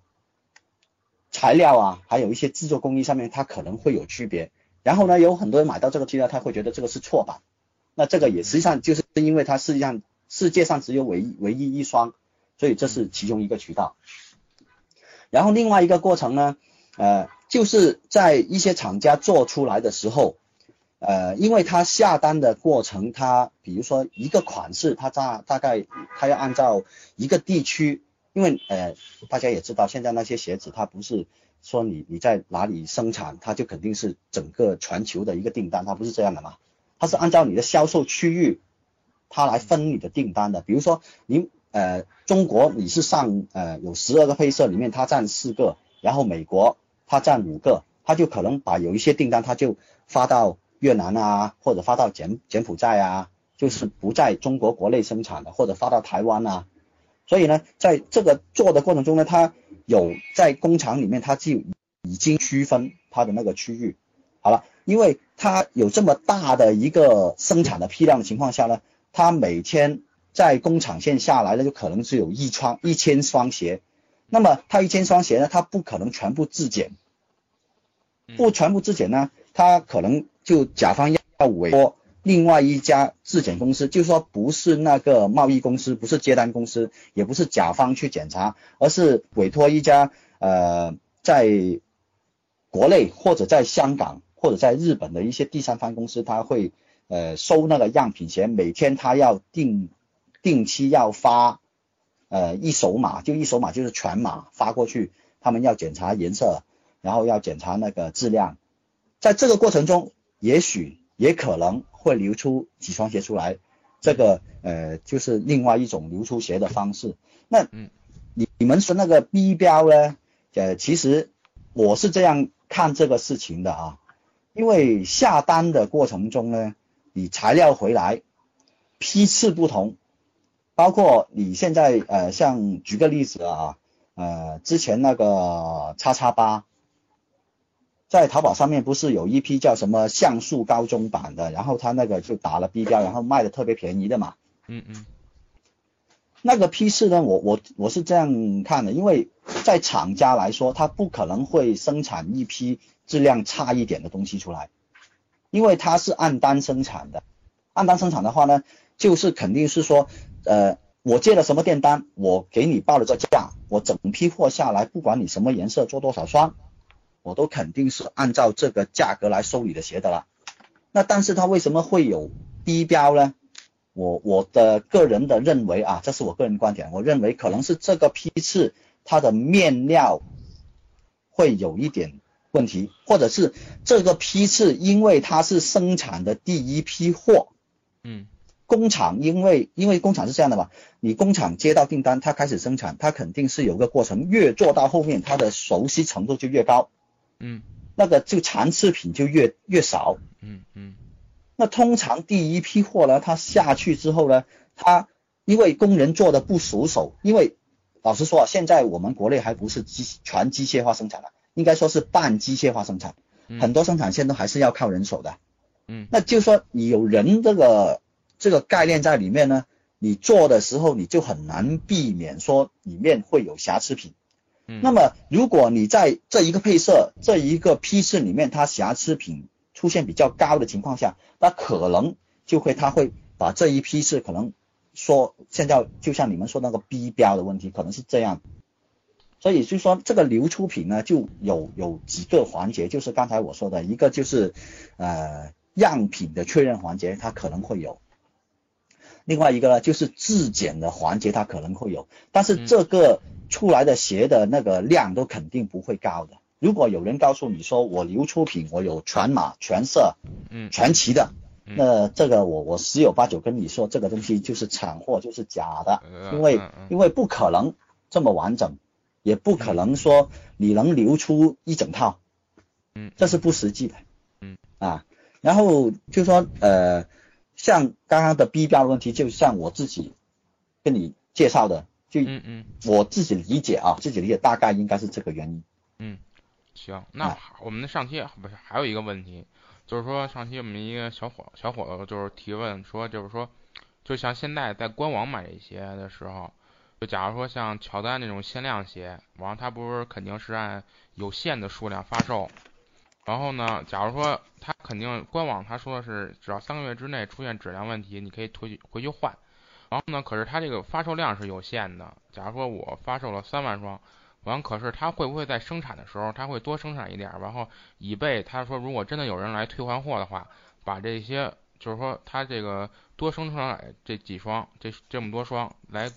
材料啊，还有一些制作工艺上面，它可能会有区别。然后呢，有很多人买到这个资料，他会觉得这个是错版。那这个也实际上就是因为它实际上世界上只有唯一唯一一双，所以这是其中一个渠道。然后另外一个过程呢，呃，就是在一些厂家做出来的时候。呃，因为他下单的过程，他比如说一个款式，他大大概他要按照一个地区，因为呃大家也知道，现在那些鞋子它不是说你你在哪里生产，它就肯定是整个全球的一个订单，它不是这样的嘛，它是按照你的销售区域，它来分你的订单的。比如说你呃中国你是上呃有十二个配色里面它占四个，然后美国它占五个，它就可能把有一些订单它就发到。越南啊，或者发到柬柬埔寨啊，就是不在中国国内生产的，或者发到台湾啊。所以呢，在这个做的过程中呢，它有在工厂里面，它就已经区分它的那个区域，好了，因为它有这么大的一个生产的批量的情况下呢，它每天在工厂线下来呢，就可能是有一双一千双鞋。那么它一千双鞋呢，它不可能全部质检，不全部质检呢，它可能。就甲方要委托另外一家质检公司，就说不是那个贸易公司，不是接单公司，也不是甲方去检查，而是委托一家呃在国内或者在香港或者在日本的一些第三方公司，他会呃收那个样品钱，每天他要定定期要发呃一手码，就一手码就是全码发过去，他们要检查颜色，然后要检查那个质量，在这个过程中。也许也可能会流出几双鞋出来，这个呃就是另外一种流出鞋的方式。那你你们说那个 B 标呢？呃，其实我是这样看这个事情的啊，因为下单的过程中呢，你材料回来批次不同，包括你现在呃像举个例子啊，呃之前那个叉叉八。在淘宝上面不是有一批叫什么像素高中版的，然后他那个就打了 B 标，然后卖的特别便宜的嘛。嗯嗯。那个批次呢，我我我是这样看的，因为在厂家来说，他不可能会生产一批质量差一点的东西出来，因为它是按单生产的，按单生产的话呢，就是肯定是说，呃，我接了什么订单，我给你报了个价，我整批货下来，不管你什么颜色，做多少双，我都肯定是按照这个价格来收你的鞋的啦。那但是它为什么会有低标呢？我我的个人的认为啊，这是我个人观点，我认为可能是这个批次它的面料会有一点问题，或者是这个批次因为它是生产的第一批货，嗯，工厂因为因为工厂是这样的嘛，你工厂接到订单，它开始生产，它肯定是有个过程，越做到后面，它的熟悉程度就越高，嗯，那个就残次品就越越少，嗯嗯。那通常第一批货呢，它下去之后呢，它因为工人做的不熟手，因为老实说啊，现在我们国内还不是机全机械化生产了，应该说是半机械化生产，很多生产线都还是要靠人手的。嗯，那就说你有人这个这个概念在里面呢，你做的时候你就很难避免说里面会有瑕疵品。那么如果你在这一个配色这一个批次里面，它瑕疵品。出现比较高的情况下，那可能就会它会把这一批次可能说现在就像你们说那个 B 标的问题，可能是这样。所以就说这个流出品呢，就有有几个环节，就是刚才我说的一个就是呃样品的确认环节，它可能会有；另外一个呢就是质检的环节，它可能会有。但是这个出来的鞋的那个量都肯定不会高的。如果有人告诉你说我流出品，我有全码、全色、嗯。全齐的，那这个我我十有八九跟你说，这个东西就是厂货，就是假的，因为因为不可能这么完整，也不可能说你能流出一整套，嗯，这是不实际的，嗯。啊，然后就说呃，像刚刚的 B 标的问题，就像我自己跟你介绍的，就嗯嗯，我自己理解啊，自己理解大概应该是这个原因，嗯。行，那我们的上期不是还有一个问题，就是说上期我们一个小伙小伙子就是提问说，就是说，就像现在在官网买一些的时候，就假如说像乔丹那种限量鞋，完了它不是肯定是按有限的数量发售，然后呢，假如说他肯定官网他说的是只要三个月之内出现质量问题，你可以退回去换，然后呢，可是他这个发售量是有限的，假如说我发售了三万双。完，可是他会不会在生产的时候，他会多生产一点，然后以备他说如果真的有人来退换货的话，把这些就是说他这个多生产来这几双，这这么多双来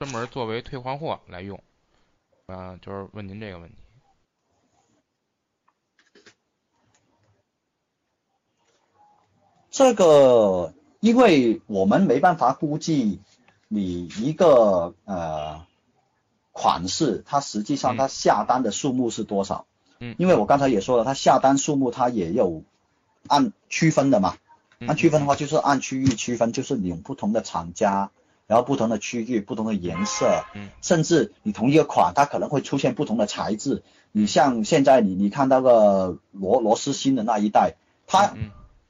专门作为退换货来用，嗯，就是问您这个问题。这个，因为我们没办法估计你一个呃。款式，它实际上它下单的数目是多少？嗯，因为我刚才也说了，它下单数目它也有按区分的嘛。按区分的话，就是按区域区分，就是你不同的厂家，然后不同的区域、不同的颜色，嗯，甚至你同一个款，它可能会出现不同的材质。你像现在你你看到个螺螺丝新的那一代，它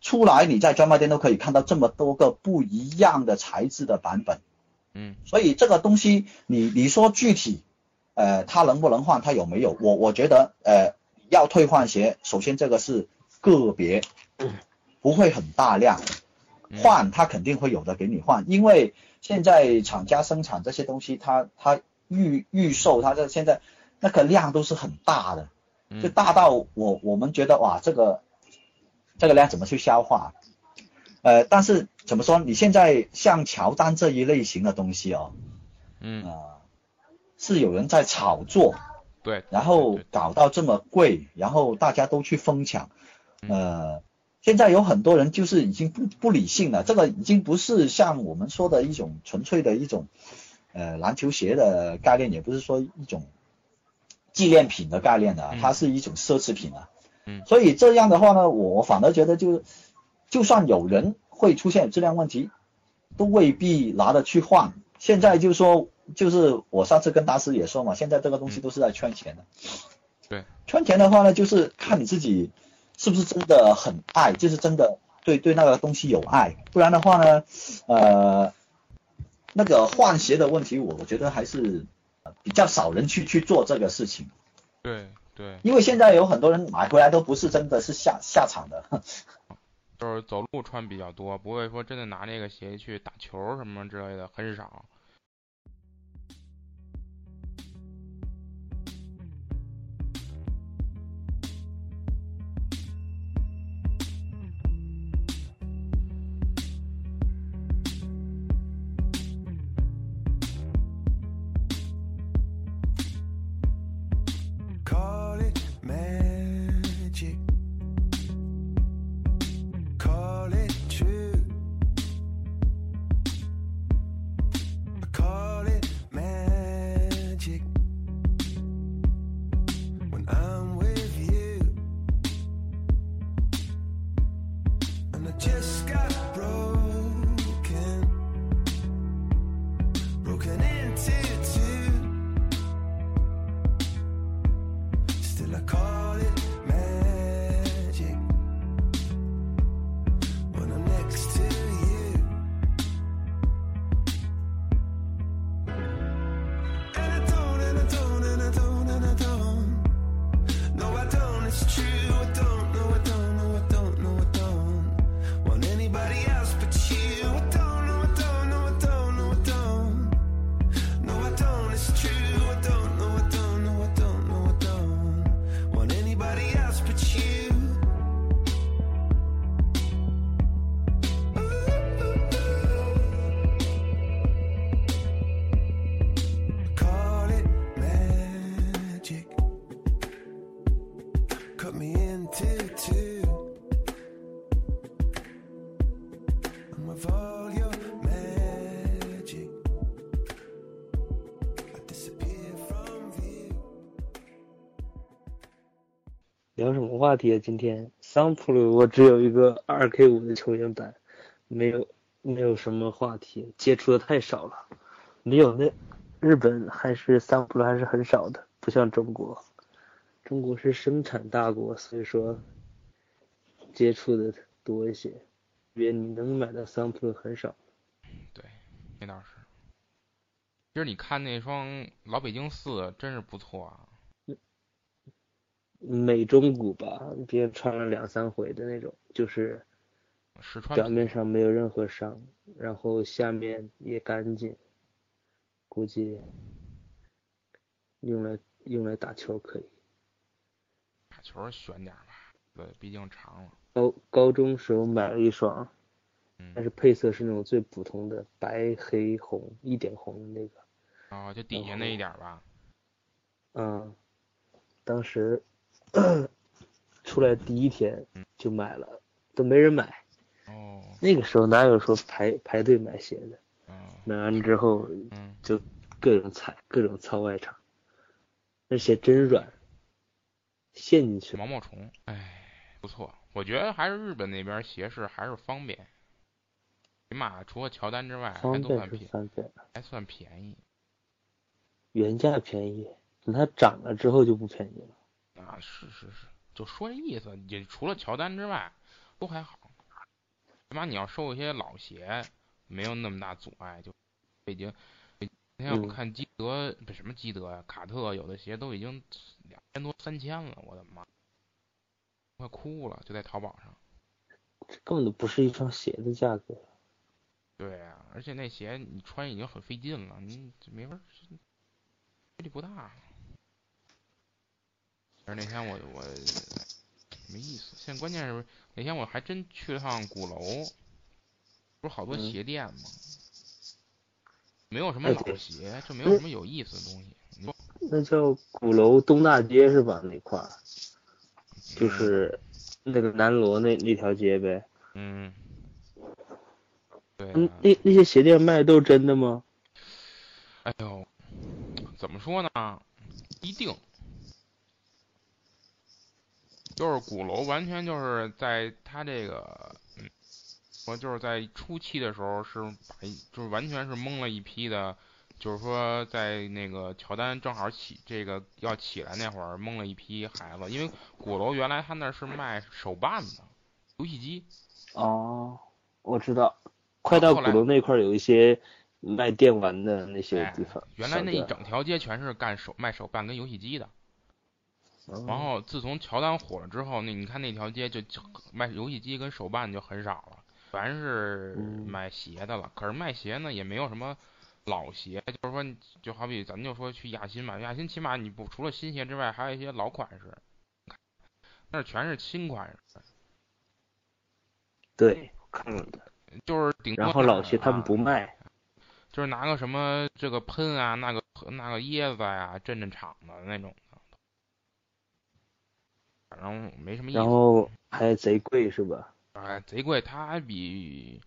出来你在专卖店都可以看到这么多个不一样的材质的版本。嗯，所以这个东西，你你说具体，呃，它能不能换，它有没有？我我觉得，呃，要退换鞋，首先这个是个别，不会很大量，换它肯定会有的给你换，因为现在厂家生产这些东西，它它预预售，它这现在那个量都是很大的，就大到我我们觉得哇，这个这个量怎么去消化？呃，但是怎么说？你现在像乔丹这一类型的东西哦，嗯啊，是有人在炒作，对，然后搞到这么贵，然后大家都去疯抢，呃，现在有很多人就是已经不不理性了，这个已经不是像我们说的一种纯粹的一种呃篮球鞋的概念，也不是说一种纪念品的概念的，它是一种奢侈品啊，嗯，所以这样的话呢，我反而觉得就。就算有人会出现质量问题，都未必拿得去换。现在就说，就是我上次跟大师也说嘛，现在这个东西都是在圈钱的。对，圈钱的话呢，就是看你自己是不是真的很爱，就是真的对对那个东西有爱。不然的话呢，呃，那个换鞋的问题，我我觉得还是比较少人去去做这个事情。对对，因为现在有很多人买回来都不是真的是下下场的，就是走路穿比较多，不会说真的拿那个鞋去打球什么之类的，很少。话题啊？今天桑普鲁我只有一个二 K 五的球员版，没有没有什么话题，接触的太少了。没有那日本还是桑普鲁还是很少的，不像中国，中国是生产大国，所以说接触的多一些。别你能买到桑普鲁很少。对，那倒是。其实你看那双老北京四真是不错啊。美中古吧，别人穿了两三回的那种，就是表面上没有任何伤，然后下面也干净，估计用来用来打球可以。打球选点吧，对，毕竟长了。高高中时候买了一双，但是配色是那种最普通的白黑红一点红的那个。哦，就底下那一点吧。嗯，当时。出来第一天就买了，都没人买。哦。那个时候哪有说排排队买鞋的？买完之后，就各种踩，各种操外场。那鞋真软，陷进去。毛毛虫，哎，不错。我觉得还是日本那边鞋是还是方便，起码除了乔丹之外，还都算便宜，还算便宜。原价便宜，等它涨了之后就不便宜了。啊，是是是，就说这意思，也除了乔丹之外，都还好。起码你要收一些老鞋，没有那么大阻碍。就已经，那天我看基德不什么基德呀，卡特有的鞋都已经两千多三千了，我的妈，快哭了！就在淘宝上，这根本都不是一双鞋的价格。对呀，而且那鞋你穿已经很费劲了，你没法，威力不大。但是那天我我没意思，现在关键是那天我还真去了趟鼓楼，不是好多鞋店吗？没有什么老鞋，就没有什么有意思的东西。那叫鼓楼东大街是吧？那块儿，就是那个南锣那那条街呗。嗯。对。那那些鞋店卖的都是真的吗？哎呦，怎么说呢？一定。就是鼓楼，完全就是在他这个，嗯，我就是在初期的时候是把，就是完全是蒙了一批的，就是说在那个乔丹正好起这个要起来那会儿，蒙了一批孩子，因为鼓楼原来他那是卖手办的游戏机。哦，我知道，快到鼓楼那块有一些卖电玩的那些地方。原来那一整条街全是干手卖手办跟游戏机的。然后自从乔丹火了之后，那你看那条街就卖游戏机跟手办就很少了，全是卖鞋的了。可是卖鞋呢也没有什么老鞋，就是说就好比咱就说去亚新嘛，亚新起码你不除了新鞋之外，还有一些老款式，那全是新款式。对，看了的。就是顶。然后老鞋他们不卖，就是拿个什么这个喷啊，那个那个椰子呀镇镇场的那种。反正没什么意思。然后还贼贵是吧？哎，贼贵，它还比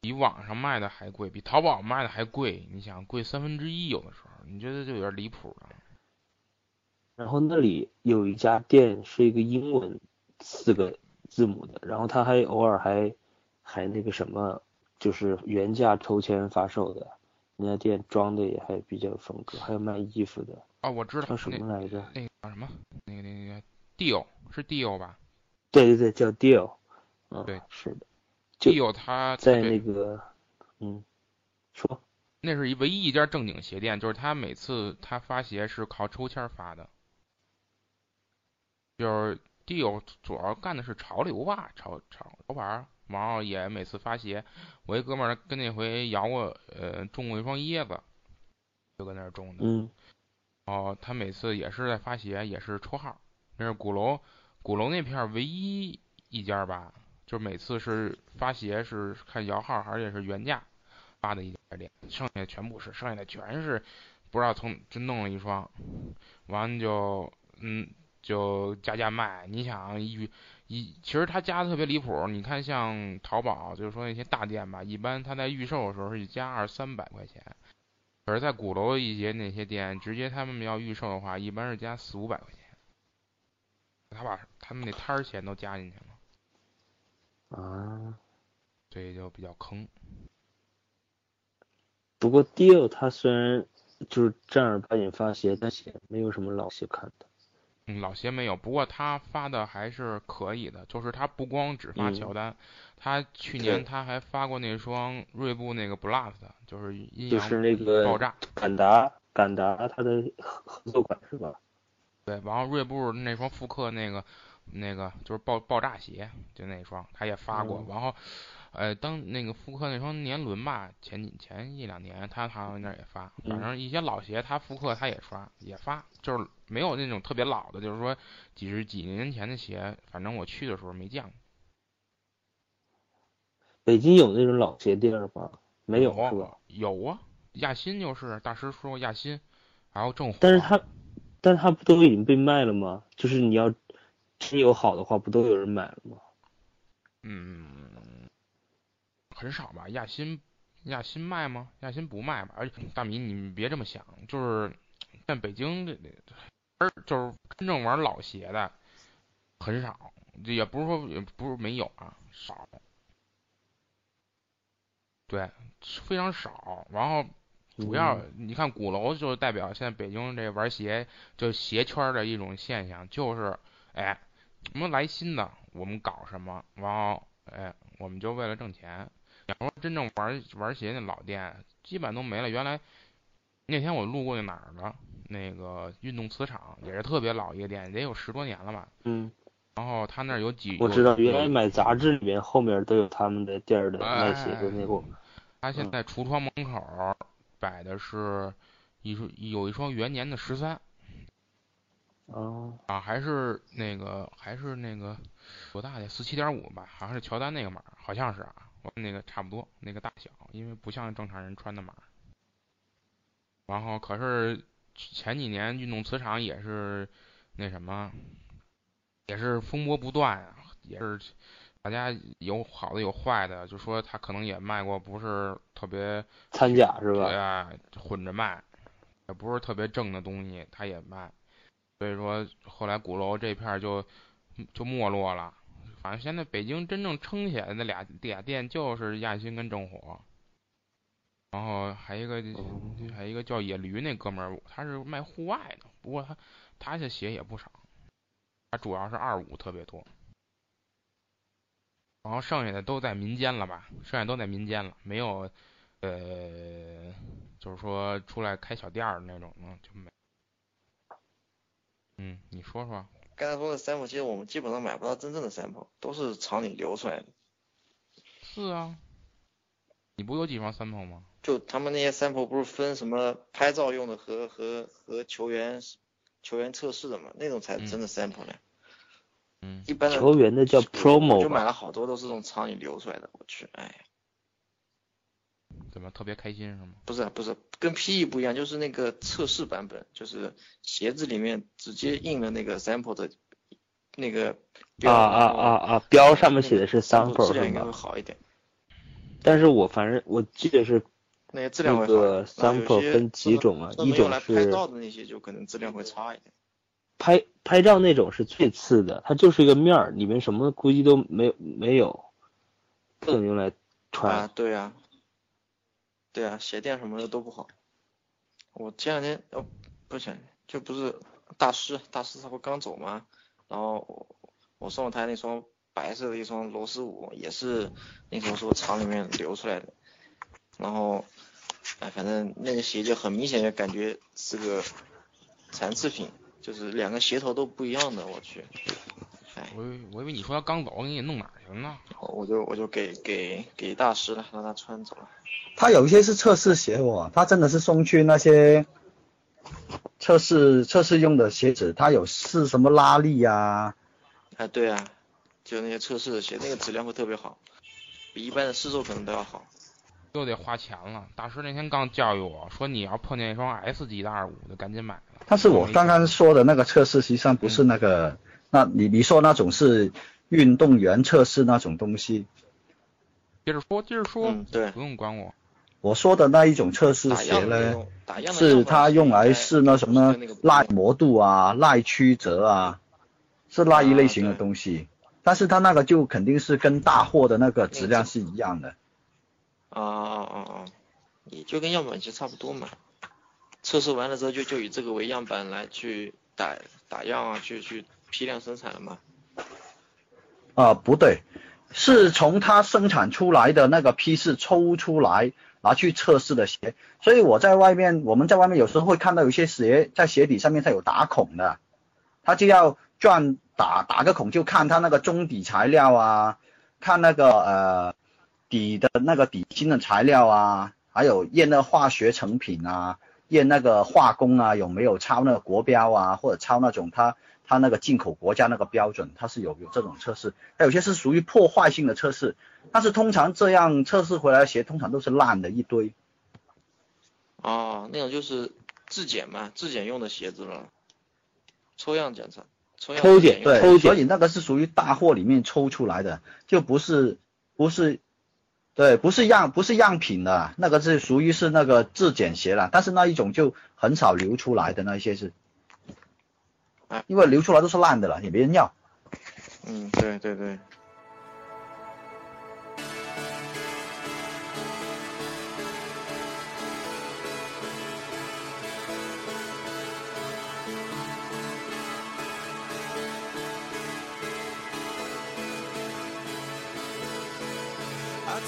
比网上卖的还贵，比淘宝卖的还贵。你想，贵三分之一有的时候，你觉得就有点离谱了。然后那里有一家店是一个英文四个字母的，然后他还偶尔还还那个什么，就是原价抽签发售的。那家店装的也还比较风格，还有卖衣服的。啊，我知道。叫什么来着？那个叫什么？那个那个那个。Deal 是 Deal 吧？对对对，叫 Deal。嗯，对，是的。Deal 他在那个，嗯，说，那是一唯一一家正经鞋店，就是他每次他发鞋是靠抽签发的。就是 Deal 主要干的是潮流吧，潮潮潮牌，然后也每次发鞋。我一哥们儿跟那回摇过，呃，中过一双椰子，就搁那儿中的。嗯。哦，他每次也是在发鞋，也是抽号。那是鼓楼，鼓楼那片唯一一家吧，就每次是发鞋是看摇号，而且是原价发的一家店，剩下全部是，剩下的全是不知道从就弄了一双，完就嗯就加价卖。你想一一其实他加的特别离谱，你看像淘宝，就是说那些大店吧，一般他在预售的时候是加二三百块钱，可是在鼓楼一些那些店，直接他们要预售的话，一般是加四五百块钱。他把他们那摊儿钱都加进去了，啊，所以就比较坑。不过 Deal 他虽然就是正儿八经发鞋，但是没有什么老鞋看的。嗯，老鞋没有，不过他发的还是可以的。就是他不光只发乔丹，他去年他还发过那双锐步那个 Blast，就是阴阳爆炸。敢达敢达他的合合作款是吧？对，然后锐步那双复刻那个，那个就是爆爆炸鞋，就那双，他也发过。然后，呃，当那个复刻那双年轮吧，前几前一两年他好像那也发。反正一些老鞋他复刻他也刷也发，就是没有那种特别老的，就是说几十几年前的鞋，反正我去的时候没见过。北京有那种老鞋店吗？没有是吧？有啊，亚新就是大师说亚新，然后正火。但是他。但它不都已经被卖了吗？就是你要真有好的话，不都有人买了吗？嗯，很少吧。亚新，亚新卖吗？亚新不卖吧。而且大米，你别这么想，就是在北京这，而就是真正玩老鞋的很少，也不是说也不是没有啊，少。对，非常少。然后。主要你看鼓楼就是代表现在北京这玩鞋就鞋圈的一种现象，就是哎，什么来新的，我们搞什么，然后哎，我们就为了挣钱。要说真正玩玩鞋那老店，基本都没了。原来那天我路过那哪儿了，那个运动磁场也是特别老一个店，得有十多年了吧。嗯。然后他那儿有几我知道，原来买杂志里面后面都有他们的店的卖鞋的那种。他现在橱窗门口。摆的是一双有一双元年的十三，哦啊还是那个还是那个多大的四七点五吧，好像是乔丹那个码，好像是啊，我那个差不多那个大小，因为不像正常人穿的码。然后可是前几年运动磁场也是那什么，也是风波不断啊，也是。大家有好的有坏的，就说他可能也卖过，不是特别掺假是吧？对啊，混着卖，也不是特别正的东西，他也卖。所以说后来鼓楼这片就就没落了。反正现在北京真正撑起来的那俩俩店就是亚新跟正火，然后还一个还一个叫野驴那哥们儿，他是卖户外的，不过他他这鞋也不少，他主要是二五特别多。然后剩下的都在民间了吧？剩下都在民间了，没有呃，就是说出来开小店儿那种呢，就没。嗯，你说说。刚才说的 sample，其实我们基本上买不到真正的 sample，都是厂里流出来的。是啊。你不有几双 sample 吗？就他们那些 sample 不是分什么拍照用的和和和球员球员测试的嘛？那种才真的 sample 呢。嗯。一般的球员的叫 promo。就买了好多都是从厂里流出来的，我去，哎。怎么特别开心是吗？不是不是，跟 PE 不一样，就是那个测试版本，就是鞋子里面直接印了那个 sample 的，那个标。啊啊啊啊！标上面写的是 sample 质量应该会好一点。但是我反正我记得是那个质量会好。那个 sample 分几种啊？一种是拍照的那些就可能质量会差一点。拍拍照那种是最次的，它就是一个面儿，里面什么估计都没有没有，不能用来穿。啊，对啊，对啊，鞋垫什么的都不好。我前两天哦，不是，就不是大师，大师他不刚走吗？然后我送了他那双。白色的一双螺丝五也是那时候说厂里面流出来的，然后，哎，反正那个鞋就很明显就感觉是个残次品，就是两个鞋头都不一样的，我去，哎，我我以为你说要刚走，给你弄哪去了呢？我就我就给给给大师了，让他穿走了。他有一些是测试鞋哦，他真的是送去那些测试测试用的鞋子，他有试什么拉力呀？啊，对啊。就那些测试的鞋，那个质量会特别好，比一般的试售可能都要好。又得花钱了。大师那天刚教育我说，你要碰见一双 S 级的二五，就赶紧买了。但是我刚刚说的那个测试，实际上不是那个，那你你说那种是运动员测试那种东西。接着说，接着说，对，不用管我。我说的那一种测试鞋呢，是它用来试那什么耐磨度啊、耐曲折啊，是那一类型的东西。但是它那个就肯定是跟大货的那个质量是一样的。啊啊啊啊！也就跟样板鞋差不多嘛。测试完了之后就就以这个为样板来去打打样啊，去去批量生产了嘛。啊，不对，是从它生产出来的那个批次抽出来拿去测试的鞋。所以我在外面，我们在外面有时候会看到有些鞋在鞋底上面它有打孔的，它就要转。打打个孔就看它那个中底材料啊，看那个呃底的那个底芯的材料啊，还有验那化学成品啊，验那个化工啊有没有超那个国标啊，或者超那种它它那个进口国家那个标准，它是有有这种测试，它有些是属于破坏性的测试，但是通常这样测试回来的鞋通常都是烂的一堆。哦，那种就是质检嘛，质检用的鞋子了，抽样检测。抽检对，所以那个是属于大货里面抽出来的，就不是不是，对，不是样不是样品的，那个是属于是那个质检鞋了，但是那一种就很少流出来的那一些是，因为流出来都是烂的了，也没人要。嗯，对对对。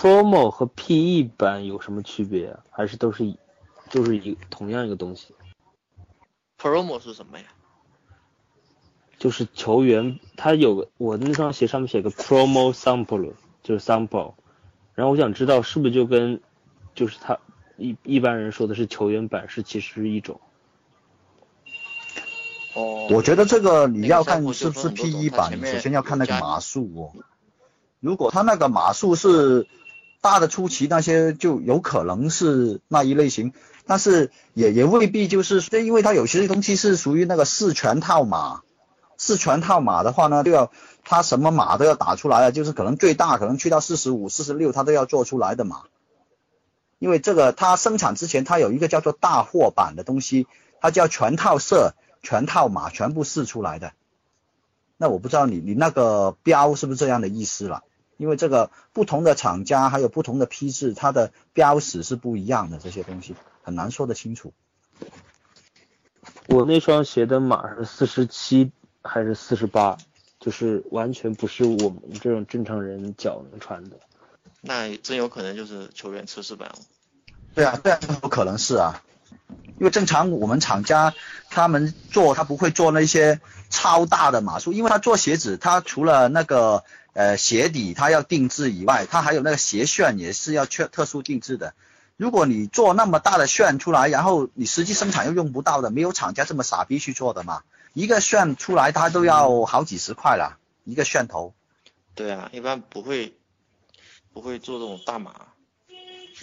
Promo 和 PE 版有什么区别啊？还是都是一，都是一同样一个东西？promo 是什么呀？就是球员他有个我那双鞋上面写个 Promo Sample，就是 sample，然后我想知道是不是就跟就是他一一般人说的是球员版是其实是一种。哦，我觉得这个你要看是不是 sample 就分很多 P 一版，你首先要看那个码数哦。如果他那个码数是大的初期那些，就有可能是那一类型，但是也也未必就是，就因为它有些东西是属于那个四全套码。四全套码的话呢，就要它什么码都要打出来啊，就是可能最大可能去到四十五、四十六，它都要做出来的码。因为这个它生产之前，它有一个叫做大货版的东西，它叫全套色、全套码，全部试出来的。那我不知道你你那个标是不是这样的意思了？因为这个不同的厂家还有不同的批次，它的标识是不一样的，这些东西很难说得清楚。我那双鞋的码是四十七还是四十八，就是完全不是我们这种正常人脚能穿的。那真有可能就是球员测试版哦。对啊，对啊，有可能是啊，因为正常我们厂家他们做，他不会做那些超大的码数，因为他做鞋子，他除了那个呃鞋底它要定制以外，它还有那个鞋楦也是要特特殊定制的。如果你做那么大的楦出来，然后你实际生产又用不到的，没有厂家这么傻逼去做的嘛。一个楦出来，它都要好几十块了，一个楦头。对啊，一般不会不会做这种大码，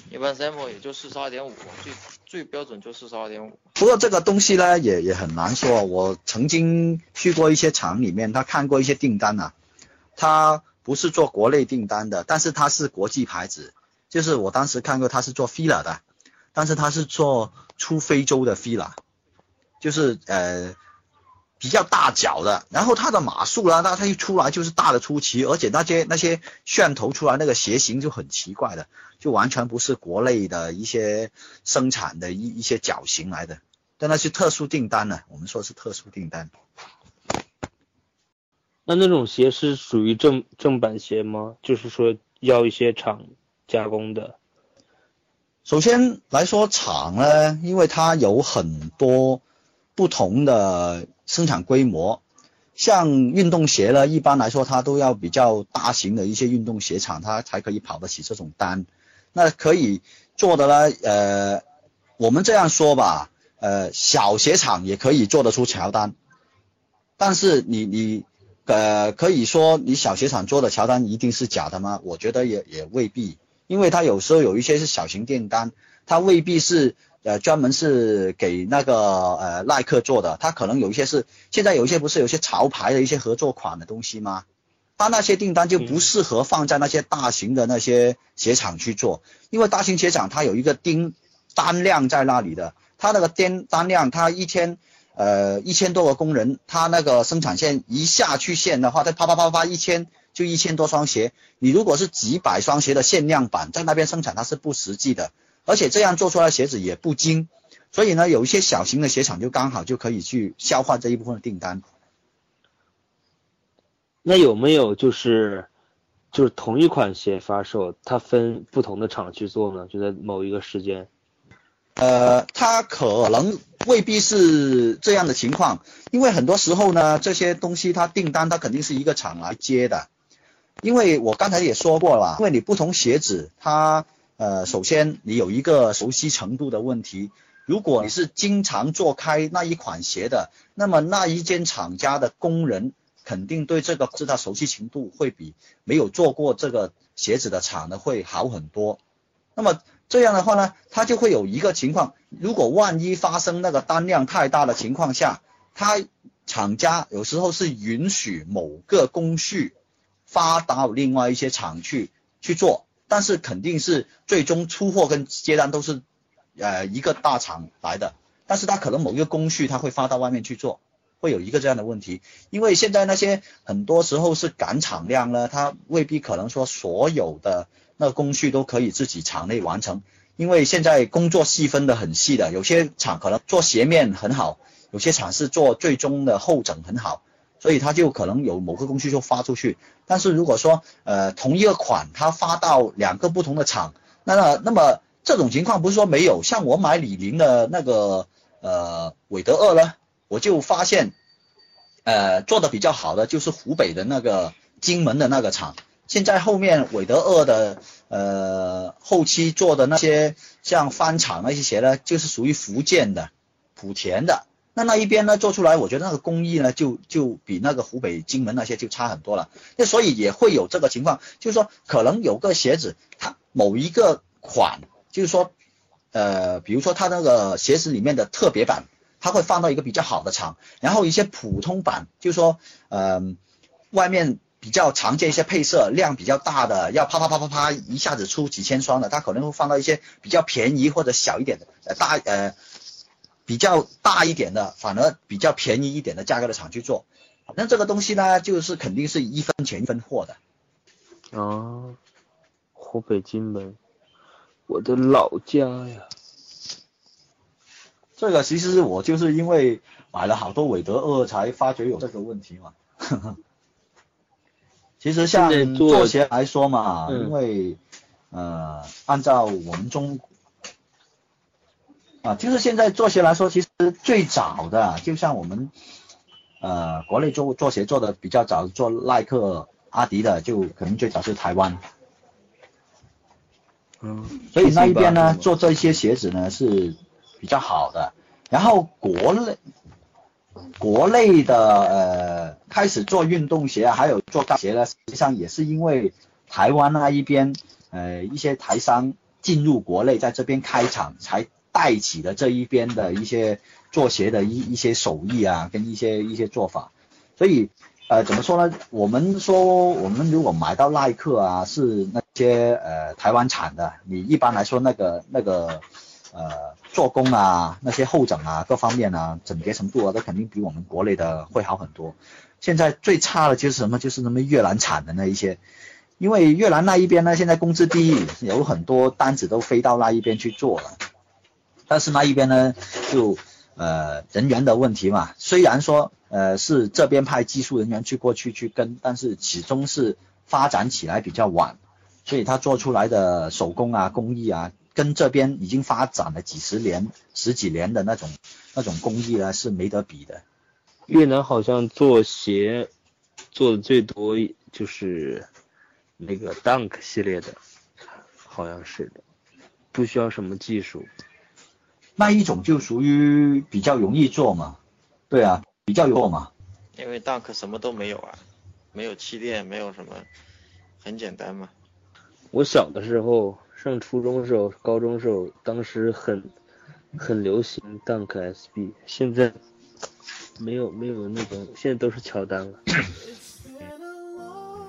一般 sample 也就四十二点五，最最标准就四十二点五。不过这个东西呢，也也很难说。我曾经去过一些厂里面，他看过一些订单啊，他不是做国内订单的，但是他是国际牌子，就是我当时看过他是做 fila 的，但是他是做出非洲的 fila，就是呃比较大脚的，然后它的码数呢，那它一出来就是大的出奇，而且那些那些楦头出来那个鞋型就很奇怪的，就完全不是国内的一些生产的一一些脚型来的，但那是特殊订单呢，我们说是特殊订单。那那种鞋是属于正正版鞋吗？就是说要一些厂加工的。首先来说厂呢，因为它有很多不同的生产规模，像运动鞋呢，一般来说它都要比较大型的一些运动鞋厂，它才可以跑得起这种单。那可以做的呢，呃，我们这样说吧，呃，小鞋厂也可以做得出乔丹，但是你你呃，可以说你小鞋厂做的乔丹一定是假的吗？我觉得也也未必。因为它有时候有一些是小型订单，它未必是呃专门是给那个呃耐克做的，它可能有一些是现在有一些不是有些潮牌的一些合作款的东西吗？他那些订单就不适合放在那些大型的那些鞋厂去做，因为大型鞋厂它有一个订单量在那里的，它那个订单量它一天呃一千多个工人，他那个生产线一下去线的话，他啪啪啪啪一千。就一千多双鞋，你如果是几百双鞋的限量版在那边生产，它是不实际的，而且这样做出来鞋子也不精，所以呢，有一些小型的鞋厂就刚好就可以去消化这一部分的订单。那有没有就是就是同一款鞋发售，它分不同的厂去做呢？就在某一个时间。呃，它可能未必是这样的情况，因为很多时候呢，这些东西它订单它肯定是一个厂来接的。因为我刚才也说过了，因为你不同鞋子，它呃，首先你有一个熟悉程度的问题。如果你是经常做开那一款鞋的，那么那一间厂家的工人肯定对这个是他熟悉程度会比没有做过这个鞋子的厂呢会好很多。那么这样的话呢，它就会有一个情况，如果万一发生那个单量太大的情况下，它厂家有时候是允许某个工序。发到另外一些厂去去做，但是肯定是最终出货跟接单都是呃一个大厂来的，但是他可能某一个工序他会发到外面去做，会有一个这样的问题，因为现在那些很多时候是赶产量呢，他未必可能说所有的那工序都可以自己厂内完成，因为现在工作细分的很细的，有些厂可能做鞋面很好，有些厂是做最终的后整很好。所以它就可能有某个工序就发出去。但是如果说呃同一个款它发到两个不同的厂，那那那么这种情况不是说没有，像我买李宁的那个呃韦德二呢，我就发现呃做的比较好的就是湖北的那个荆门的那个厂。现在后面韦德二的呃后期做的那些像翻厂那些鞋呢，就是属于福建的莆田的，那那一边呢做出来，我觉得那个工艺呢就就比那个湖北荆门那些就差很多了。那所以也会有这个情况，就是说可能有个鞋子它某一个款，就是说呃比如说它那个鞋子里面的特别版，它会放到一个比较好的厂，然后一些普通版，就是说呃外面。比较常见一些配色，量比较大的，要啪啪啪啪啪一下子出几千双的，它可能会放到一些比较便宜或者小一点的，呃大呃比较大一点的，反而比较便宜一点的价格的厂去做。那这个东西呢，就是肯定是一分钱一分货的。啊，湖北荆门，我的老家呀。这个其实我就是因为买了好多韦德二才发觉有这个问题嘛。其实像做鞋来说嘛，因为呃，按照我们中啊，就是现在做鞋来说，其实最早的就像我们呃国内做做鞋做的比较早，做耐克、阿迪的，就可能最早是台湾。嗯。所以那一边呢，做这些鞋子呢是比较好的，然后国内。国内的呃开始做运动鞋，还有做高鞋呢，实际上也是因为台湾那一边呃一些台商进入国内，在这边开厂，才带起了这一边的一些做鞋的一一些手艺啊，跟一些一些做法。所以呃怎么说呢？我们说我们如果买到耐克啊，是那些呃台湾产的，你一般来说那个那个。呃，做工啊，那些后整啊，各方面啊，整洁程度啊，都肯定比我们国内的会好很多。现在最差的就是什么？就是什么越南产的那一些，因为越南那一边呢，现在工资低，有很多单子都飞到那一边去做了。但是那一边呢，就呃人员的问题嘛，虽然说呃是这边派技术人员去过去去跟，但是始终是发展起来比较晚，所以他做出来的手工啊、工艺啊。跟这边已经发展了几十年、十几年的那种那种工艺呢，是没得比的。越南好像做鞋做的最多就是那个 Dunk 系列的，好像是的，不需要什么技术。那一种就属于比较容易做嘛，对啊，比较弱嘛。因为 Dunk 什么都没有啊，没有气垫，没有什么，很简单嘛。我小的时候。上初中的时候，高中时候，当时很很流行 Dunk SB，现在没有没有那种，现在都是乔丹了。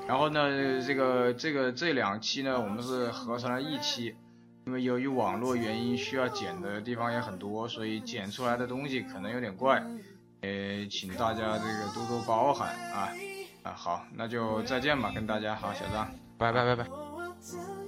然后呢，这个这个这两期呢，我们是合成了一期，因为由于网络原因，需要剪的地方也很多，所以剪出来的东西可能有点怪，呃，请大家这个多多包涵啊啊，好，那就再见吧，跟大家好，小张，拜拜拜拜。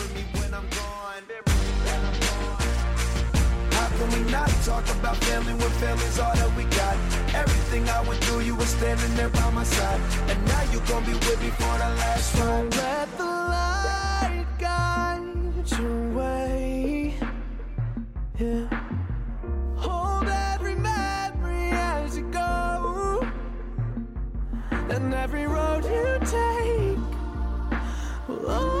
Not talk about family when family's all that we got? Everything I went through, you were standing there by my side. And now you gon' be with me for the last. Don't let the light guide your way. Yeah. Hold every memory as you go. And every road you take will